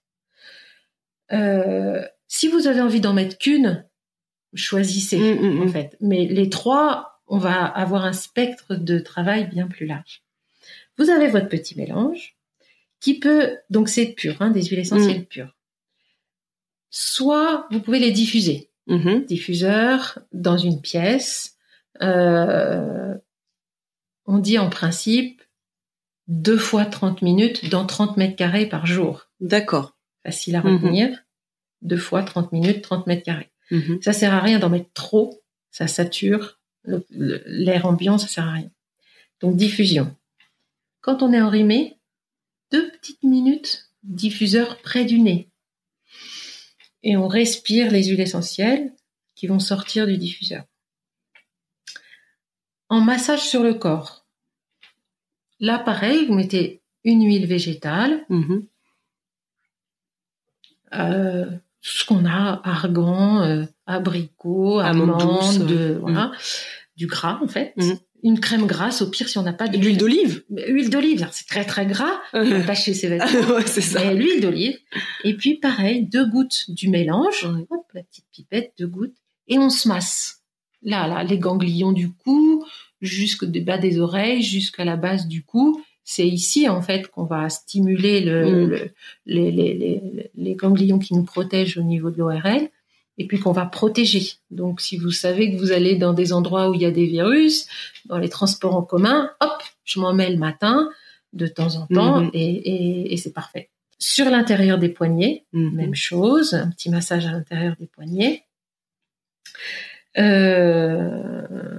Euh, si vous avez envie d'en mettre qu'une, choisissez Mm, mm, en mm. fait. Mais les trois, on va avoir un spectre de travail bien plus large. Vous avez votre petit mélange qui peut, donc c'est pur, hein, des huiles essentielles Mm. pures. Soit vous pouvez les diffuser, Mhm. diffuseur dans une pièce. Euh, on dit en principe deux fois 30 minutes dans 30 mètres carrés par jour. D'accord. Facile à retenir. Deux fois 30 minutes, 30 mètres carrés. Mhm. Ça sert à rien d'en mettre trop, ça sature l'air ambiant, ça sert à rien. Donc diffusion. Quand on est enrhumé, deux petites minutes, diffuseur près du nez. Et on respire les huiles essentielles qui vont sortir du diffuseur. En massage sur le corps. Là, pareil, vous mettez une huile végétale, euh, ce qu'on a, argan, euh, abricot, Amande douce, amande, ouais. de- voilà, du gras en fait. Mhm. Une crème grasse, au pire si on n'a pas De L'huile d'olive Huile d'olive, c'est très très gras, attacher ses vêtements. Ouais, c'est ça. Mais l'huile d'olive. Et puis pareil, deux gouttes du mélange, hop, la petite pipette, deux gouttes, et on se masse. Là, là, les ganglions du cou, jusqu'au bas des oreilles, jusqu'à la base du cou. C'est ici en fait qu'on va stimuler le, Mm. le- les, les, les, les ganglions qui nous protègent au niveau de l'ORL et puis qu'on va protéger. Donc si vous savez que vous allez dans des endroits où il y a des virus, dans les transports en commun, hop, je m'en mets le matin de temps en temps Mhm. et, et, et c'est parfait. Sur l'intérieur des poignets, Mhm. même chose, un petit massage à l'intérieur des poignets. Euh,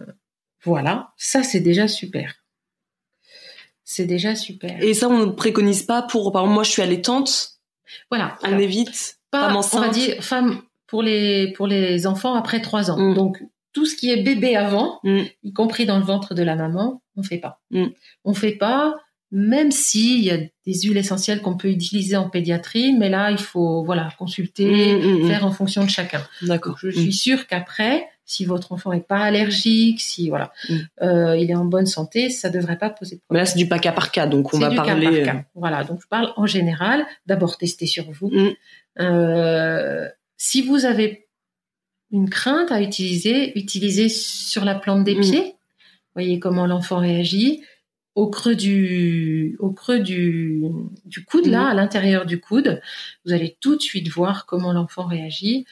voilà, ça c'est déjà super. C'est déjà super. Et ça, on ne préconise pas pour, par exemple, moi, je suis allaitante, voilà. on Alors, évite, pas, femme on va enceinte. dire femme pour les pour les enfants après trois ans. Mm. Donc tout ce qui est bébé avant, Mm. y compris dans le ventre de la maman, on fait pas. Mm. On fait pas, même s'il y a des huiles essentielles qu'on peut utiliser en pédiatrie, mais là il faut voilà consulter, Mm, faire en fonction de chacun. D'accord. Je suis sûre qu'après, si votre enfant est pas allergique, si voilà, Mm. euh, il est en bonne santé, ça devrait pas poser de Mais là, problème. c'est du pas cas par cas, donc on va du parler. euh, par cas. Voilà, donc je parle en général. D'abord tester sur vous. Mm. Euh, si vous avez une crainte à utiliser, utilisez sur la plante des Mm. pieds. Voyez comment l'enfant réagit. Au creux du, au creux du, du coude, là, Mm. à l'intérieur du coude, vous allez tout de suite voir comment l'enfant réagit.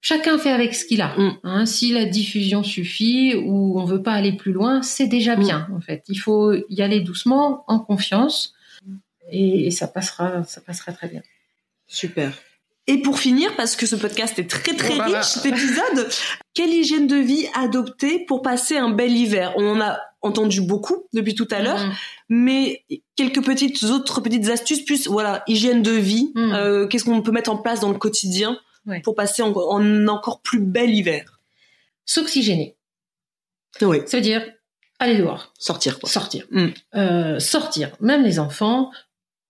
Chacun fait avec ce qu'il a. Mm. Hein, si la diffusion suffit ou on veut pas aller plus loin, c'est déjà bien en fait. Il faut y aller doucement, en confiance, et, et ça passera, ça passera très bien. Super. Et pour finir, parce que ce podcast est très très Voilà. riche, cet épisode, quelle hygiène de vie adopter pour passer un bel hiver? On en a entendu beaucoup depuis tout à l'heure, Mm. mais quelques petites autres petites astuces, plus voilà, hygiène de vie, Mm. euh, qu'est-ce qu'on peut mettre en place dans le quotidien Ouais. pour passer en, en encore plus bel hiver? S'oxygéner, Oui, ça veut dire aller dehors, sortir quoi. sortir, Mm. Euh, sortir. Même les enfants,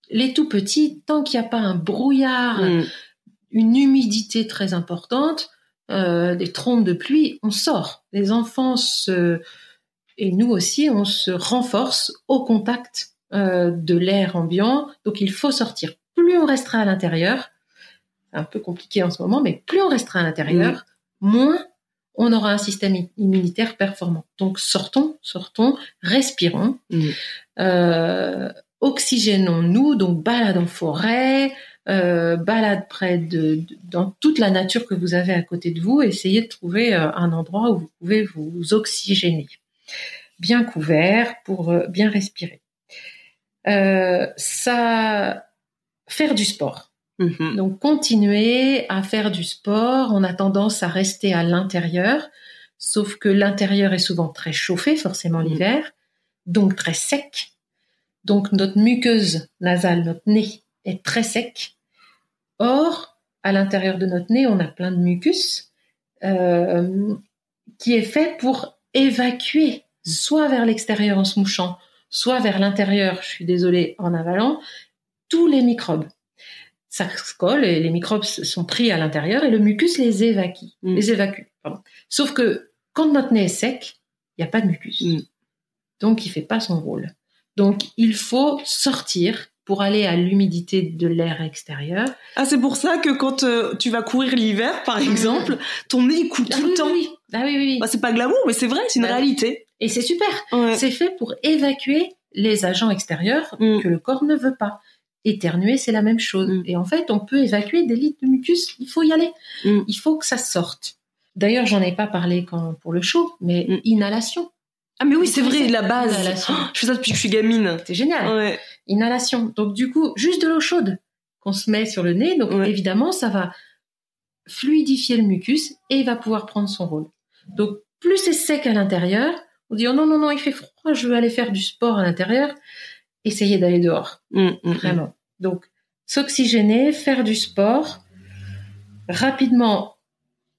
les tout petits, tant qu'il n'y a pas un brouillard, Mm. Une humidité très importante, euh, des trompes de pluie, on sort. Les enfants se et nous aussi, on se renforce au contact euh, de l'air ambiant. Donc il faut sortir. Plus on restera à l'intérieur, un peu compliqué en ce moment, mais plus on restera à l'intérieur, moins on aura un système immunitaire performant. Donc sortons, sortons, respirons, euh, oxygénons-nous, donc balade en forêt, euh, balade près de, de- dans toute la nature que vous avez à côté de vous, essayez de trouver euh, un endroit où vous pouvez vous oxygéner, bien couvert pour euh, bien respirer. Euh, ça, faire du sport. Mhm. Donc continuer à faire du sport, on a tendance à rester à l'intérieur, sauf que l'intérieur est souvent très chauffé, forcément Mhm. l'hiver, donc très sec. Donc notre muqueuse nasale, notre nez est très sec. Or, à l'intérieur de notre nez, on a plein de mucus euh, qui est fait pour évacuer, soit vers l'extérieur en se mouchant, soit vers l'intérieur, je suis désolée, en avalant, tous les microbes ça se colle et les microbes sont pris à l'intérieur et le mucus les évacue. Mm. Les évacue pardon. Sauf que quand notre nez est sec, il n'y a pas de mucus. Mm. Donc il fait pas son rôle. Donc il faut sortir pour aller à l'humidité de l'air extérieur. Ah, c'est pour ça que quand euh, tu vas courir l'hiver, par exemple, ton nez il coule Ah tout oui, le temps. oui, oui. Ah oui, oui, oui. Bah, c'est pas glamour, mais c'est vrai, c'est une Bah, réalité. Et c'est super. Ouais. C'est fait pour évacuer les agents extérieurs Mm. que le corps ne veut pas. Éternuer, c'est la même chose. Mm. Et en fait, on peut évacuer des litres de mucus. Il faut y aller. Mm. Il faut que ça sorte. D'ailleurs, j'en ai pas parlé quand, pour le chaud, mais inhalation. Ah, mais oui, c'est vrai, la base. Oh, je fais ça depuis que je suis gamine. C'est génial. Ouais. Inhalation. Donc, du coup, juste de l'eau chaude qu'on se met sur le nez. Donc, Ouais. évidemment, ça va fluidifier le mucus et il va pouvoir prendre son rôle. Donc, plus c'est sec à l'intérieur, on dit, oh non, non, non, il fait froid, je veux aller faire du sport à l'intérieur. Essayez d'aller dehors. Mm, mm, Vraiment. Donc, s'oxygéner, faire du sport, rapidement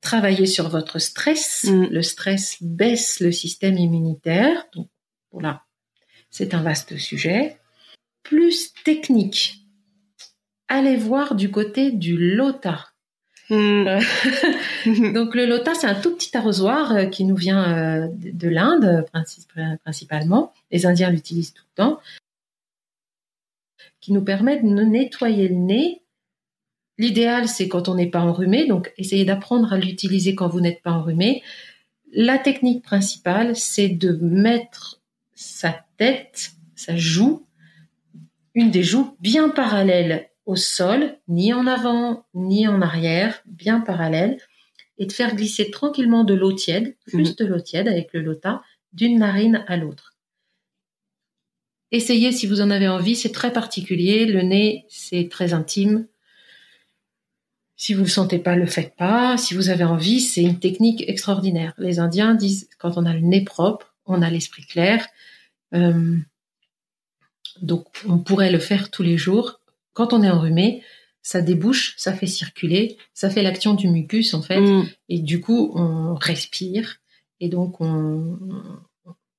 travailler sur votre stress. Mm. Le stress baisse le système immunitaire. Donc, voilà, c'est un vaste sujet. Plus technique, allez voir du côté du lota. mm. Mm. (laughs) Donc le lota, c'est un tout petit arrosoir euh, qui nous vient euh, de de l'Inde euh, princi- principalement. Les Indiens l'utilisent tout le temps, qui nous permet de nettoyer le nez. L'idéal, c'est quand on n'est pas enrhumé, donc essayez d'apprendre à l'utiliser quand vous n'êtes pas enrhumé. La technique principale, c'est de mettre sa tête, sa joue, une des joues bien parallèle au sol, ni en avant, ni en arrière, bien parallèle, et de faire glisser tranquillement de l'eau tiède, juste de l'eau tiède avec le lota, d'une narine à l'autre. Essayez si vous en avez envie, c'est très particulier, le nez c'est très intime. Si vous le sentez pas, le faites pas. Si vous avez envie, c'est une technique extraordinaire. Les Indiens disent quand on a le nez propre, on a l'esprit clair. Euh, donc on pourrait le faire tous les jours. Quand on est enrhumé, ça débouche, ça fait circuler, ça fait l'action du mucus en fait, Mm. et du coup on respire et donc on,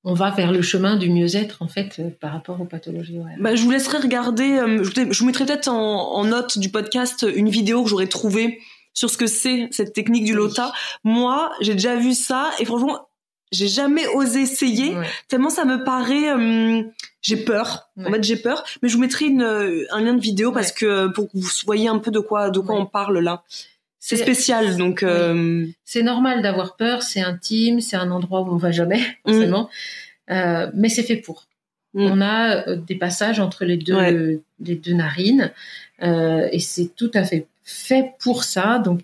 on va vers le chemin du mieux-être en fait euh, par rapport aux pathologies ORL. Bah, je vous laisserai regarder, euh, je, vous- je vous mettrai peut-être en, en note du podcast une vidéo que j'aurais trouvée sur ce que c'est cette technique du lota. Moi, j'ai déjà vu ça et franchement, j'ai jamais osé essayer tellement ça me paraît euh, j'ai peur. En fait j'ai peur. Mais je vous mettrai une, un lien de vidéo parce que pour que vous voyez un peu de quoi de quoi on parle là c'est spécial donc euh... c'est normal d'avoir peur c'est intime c'est un endroit où on va jamais mm. forcément euh, mais c'est fait pour mm. on a euh, des passages entre les deux les deux narines et c'est tout à fait fait pour ça donc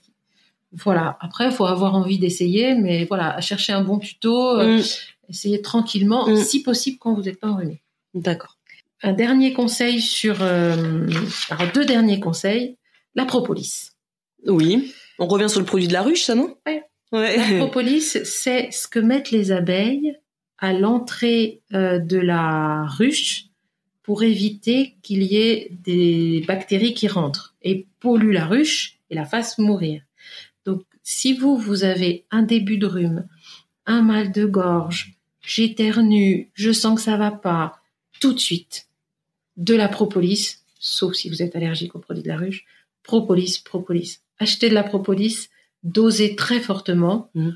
voilà. Après, il faut avoir envie d'essayer, mais voilà, chercher un bon tuto, euh, mm. essayer tranquillement, si possible quand vous n'êtes pas enrhumé. D'accord. Un dernier conseil sur, euh, alors deux derniers conseils, la propolis. Oui. On revient sur le produit de la ruche, ça non? Ouais. La propolis, c'est ce que mettent les abeilles à l'entrée euh, de la ruche pour éviter qu'il y ait des bactéries qui rentrent et polluent la ruche et la fassent mourir. Si vous, vous avez un début de rhume, un mal de gorge, j'éternue, je sens que ça va pas, tout de suite, de la propolis, sauf si vous êtes allergique aux produits de la ruche, propolis, propolis. Achetez de la propolis, dosez très fortement. Mmh.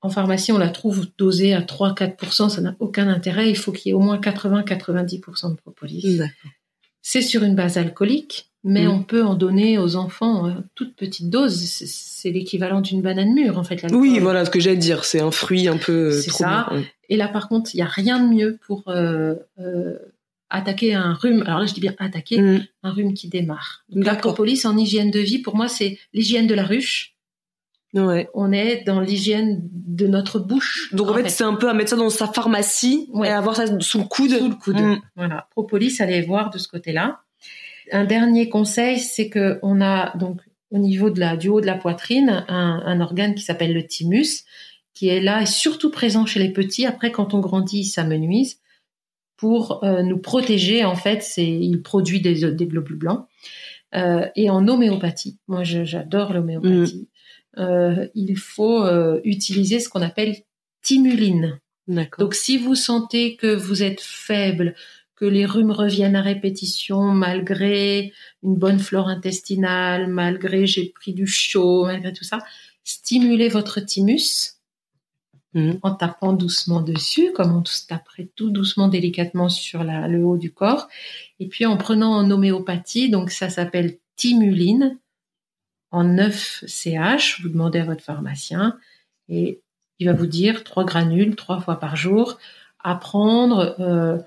En pharmacie, on la trouve dosée à 3-4%, ça n'a aucun intérêt. Il faut qu'il y ait au moins 80-90% de propolis. C'est sur une base alcoolique mais mm. on peut en donner aux enfants euh, toute petite dose. C'est l'équivalent d'une banane mûre, en fait. Oui, voilà ce que j'allais dire. C'est un fruit un peu. Euh, c'est ça. Et là, par contre, il n'y a rien de mieux pour euh, attaquer un rhume. Alors là, je dis bien attaquer mm. un rhume qui démarre. la propolis en hygiène de vie, pour moi, c'est l'hygiène de la ruche. Ouais. On est dans l'hygiène de notre bouche. Donc en, fait, c'est un peu à mettre ça dans sa pharmacie et avoir ça sous le coude. Sous le coude. Mm. Voilà. Propolis, allez voir de ce côté-là. Un dernier conseil, c'est que on a donc au niveau de la, du haut de la poitrine un, organe qui s'appelle le thymus, qui est là et surtout présent chez les petits. Après, quand on grandit, ça menuise pour euh, nous protéger. En fait, c'est il produit des, globules blancs. Euh, et en homéopathie, moi j'adore l'homéopathie. Mm. Euh, il faut utiliser ce qu'on appelle timuline. Donc si vous sentez que vous êtes faible, que les rhumes reviennent à répétition malgré une bonne flore intestinale, malgré j'ai pris du chaud, malgré tout ça. Stimulez votre thymus mhm. en tapant doucement dessus, comme on taperait tout doucement, délicatement sur le haut du corps. Et puis en prenant en homéopathie, donc ça s'appelle Timuline en 9 CH. Vous demandez à votre pharmacien et il va vous dire trois granules trois fois par jour à prendre. Euh,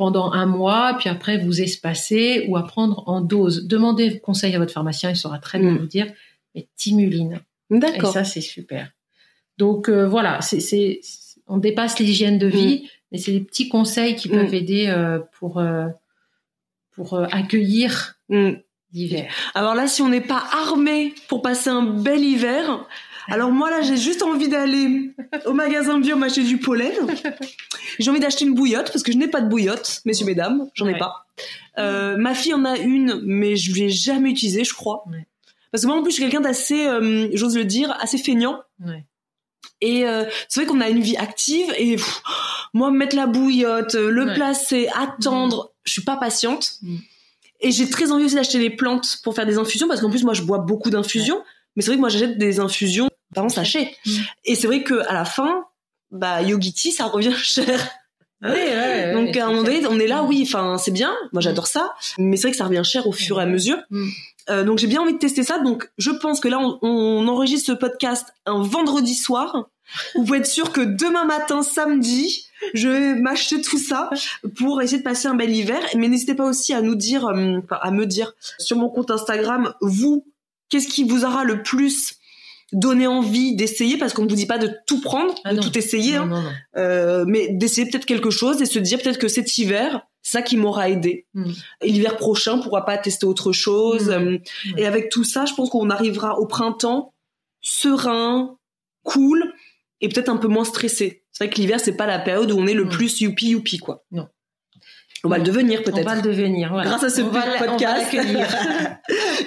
pendant un mois, puis après vous espacez ou à prendre en dose. Demandez conseil à votre pharmacien, il saura très bien mm. vous dire, mais timuline. D'accord. Et ça, c'est super. Donc euh, voilà, c'est, on dépasse l'hygiène de vie, mm. mais c'est des petits conseils qui peuvent mm. aider euh, pour, euh, pour accueillir l'hiver. Alors là, si on n'est pas armé pour passer un bel hiver, alors moi là, j'ai juste envie d'aller au magasin bio m'acheter du pollen. J'ai envie d'acheter une bouillotte parce que je n'ai pas de bouillotte, messieurs mesdames, j'en ai pas. Euh, ma fille en a une, mais je l'ai jamais utilisée, je crois. Parce que moi en plus, je suis quelqu'un d'assez, euh, j'ose le dire, assez feignant. Et euh, c'est vrai qu'on a une vie active et moi mettre la bouillotte, le placer, attendre, mm. je suis pas patiente. Mm. Et j'ai très envie aussi d'acheter des plantes pour faire des infusions parce qu'en plus moi je bois beaucoup d'infusions. Mais c'est vrai que moi j'achète des infusions par sachet. Mm. Et c'est vrai que à la fin, bah Yogiti, ça revient (laughs) cher. Ouais, Donc à un moment donné, on est là, oui, enfin c'est bien, moi j'adore ça, mais c'est vrai que ça revient cher au fur et à mesure. Mm. Euh, donc j'ai bien envie de tester ça. Donc je pense que là, on, on enregistre ce podcast un vendredi soir. Vous pouvez être sûr que demain matin, samedi, je vais m'acheter tout ça pour essayer de passer un bel hiver. Mais n'hésitez pas aussi à nous dire, euh, à me dire sur mon compte Instagram, vous, qu'est-ce qui vous aura le plus donner envie d'essayer parce qu'on ne vous dit pas de tout prendre, ah de tout essayer, hein. euh, mais d'essayer peut-être quelque chose et se dire peut-être que cet hiver, ça qui m'aura aidé. Hmm. Et l'hiver prochain, on pourra pas tester autre chose. Hmm. Euh, et avec tout ça, je pense qu'on arrivera au printemps serein, cool et peut-être un peu moins stressé. C'est vrai que l'hiver, c'est pas la période où on est le plus youpi youpi quoi. Non. On va le devenir peut-être. On va le devenir, voilà. Grâce à ce podcast. et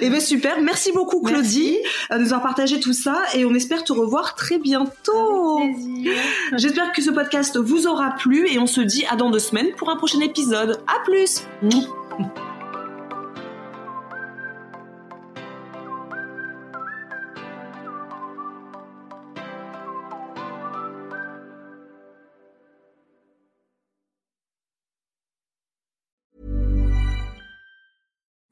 (laughs) eh ben super, merci beaucoup Claudie de nous avoir partagé tout ça et on espère te revoir très bientôt. (laughs) J'espère que ce podcast vous aura plu et on se dit à dans deux semaines pour un prochain épisode. À plus.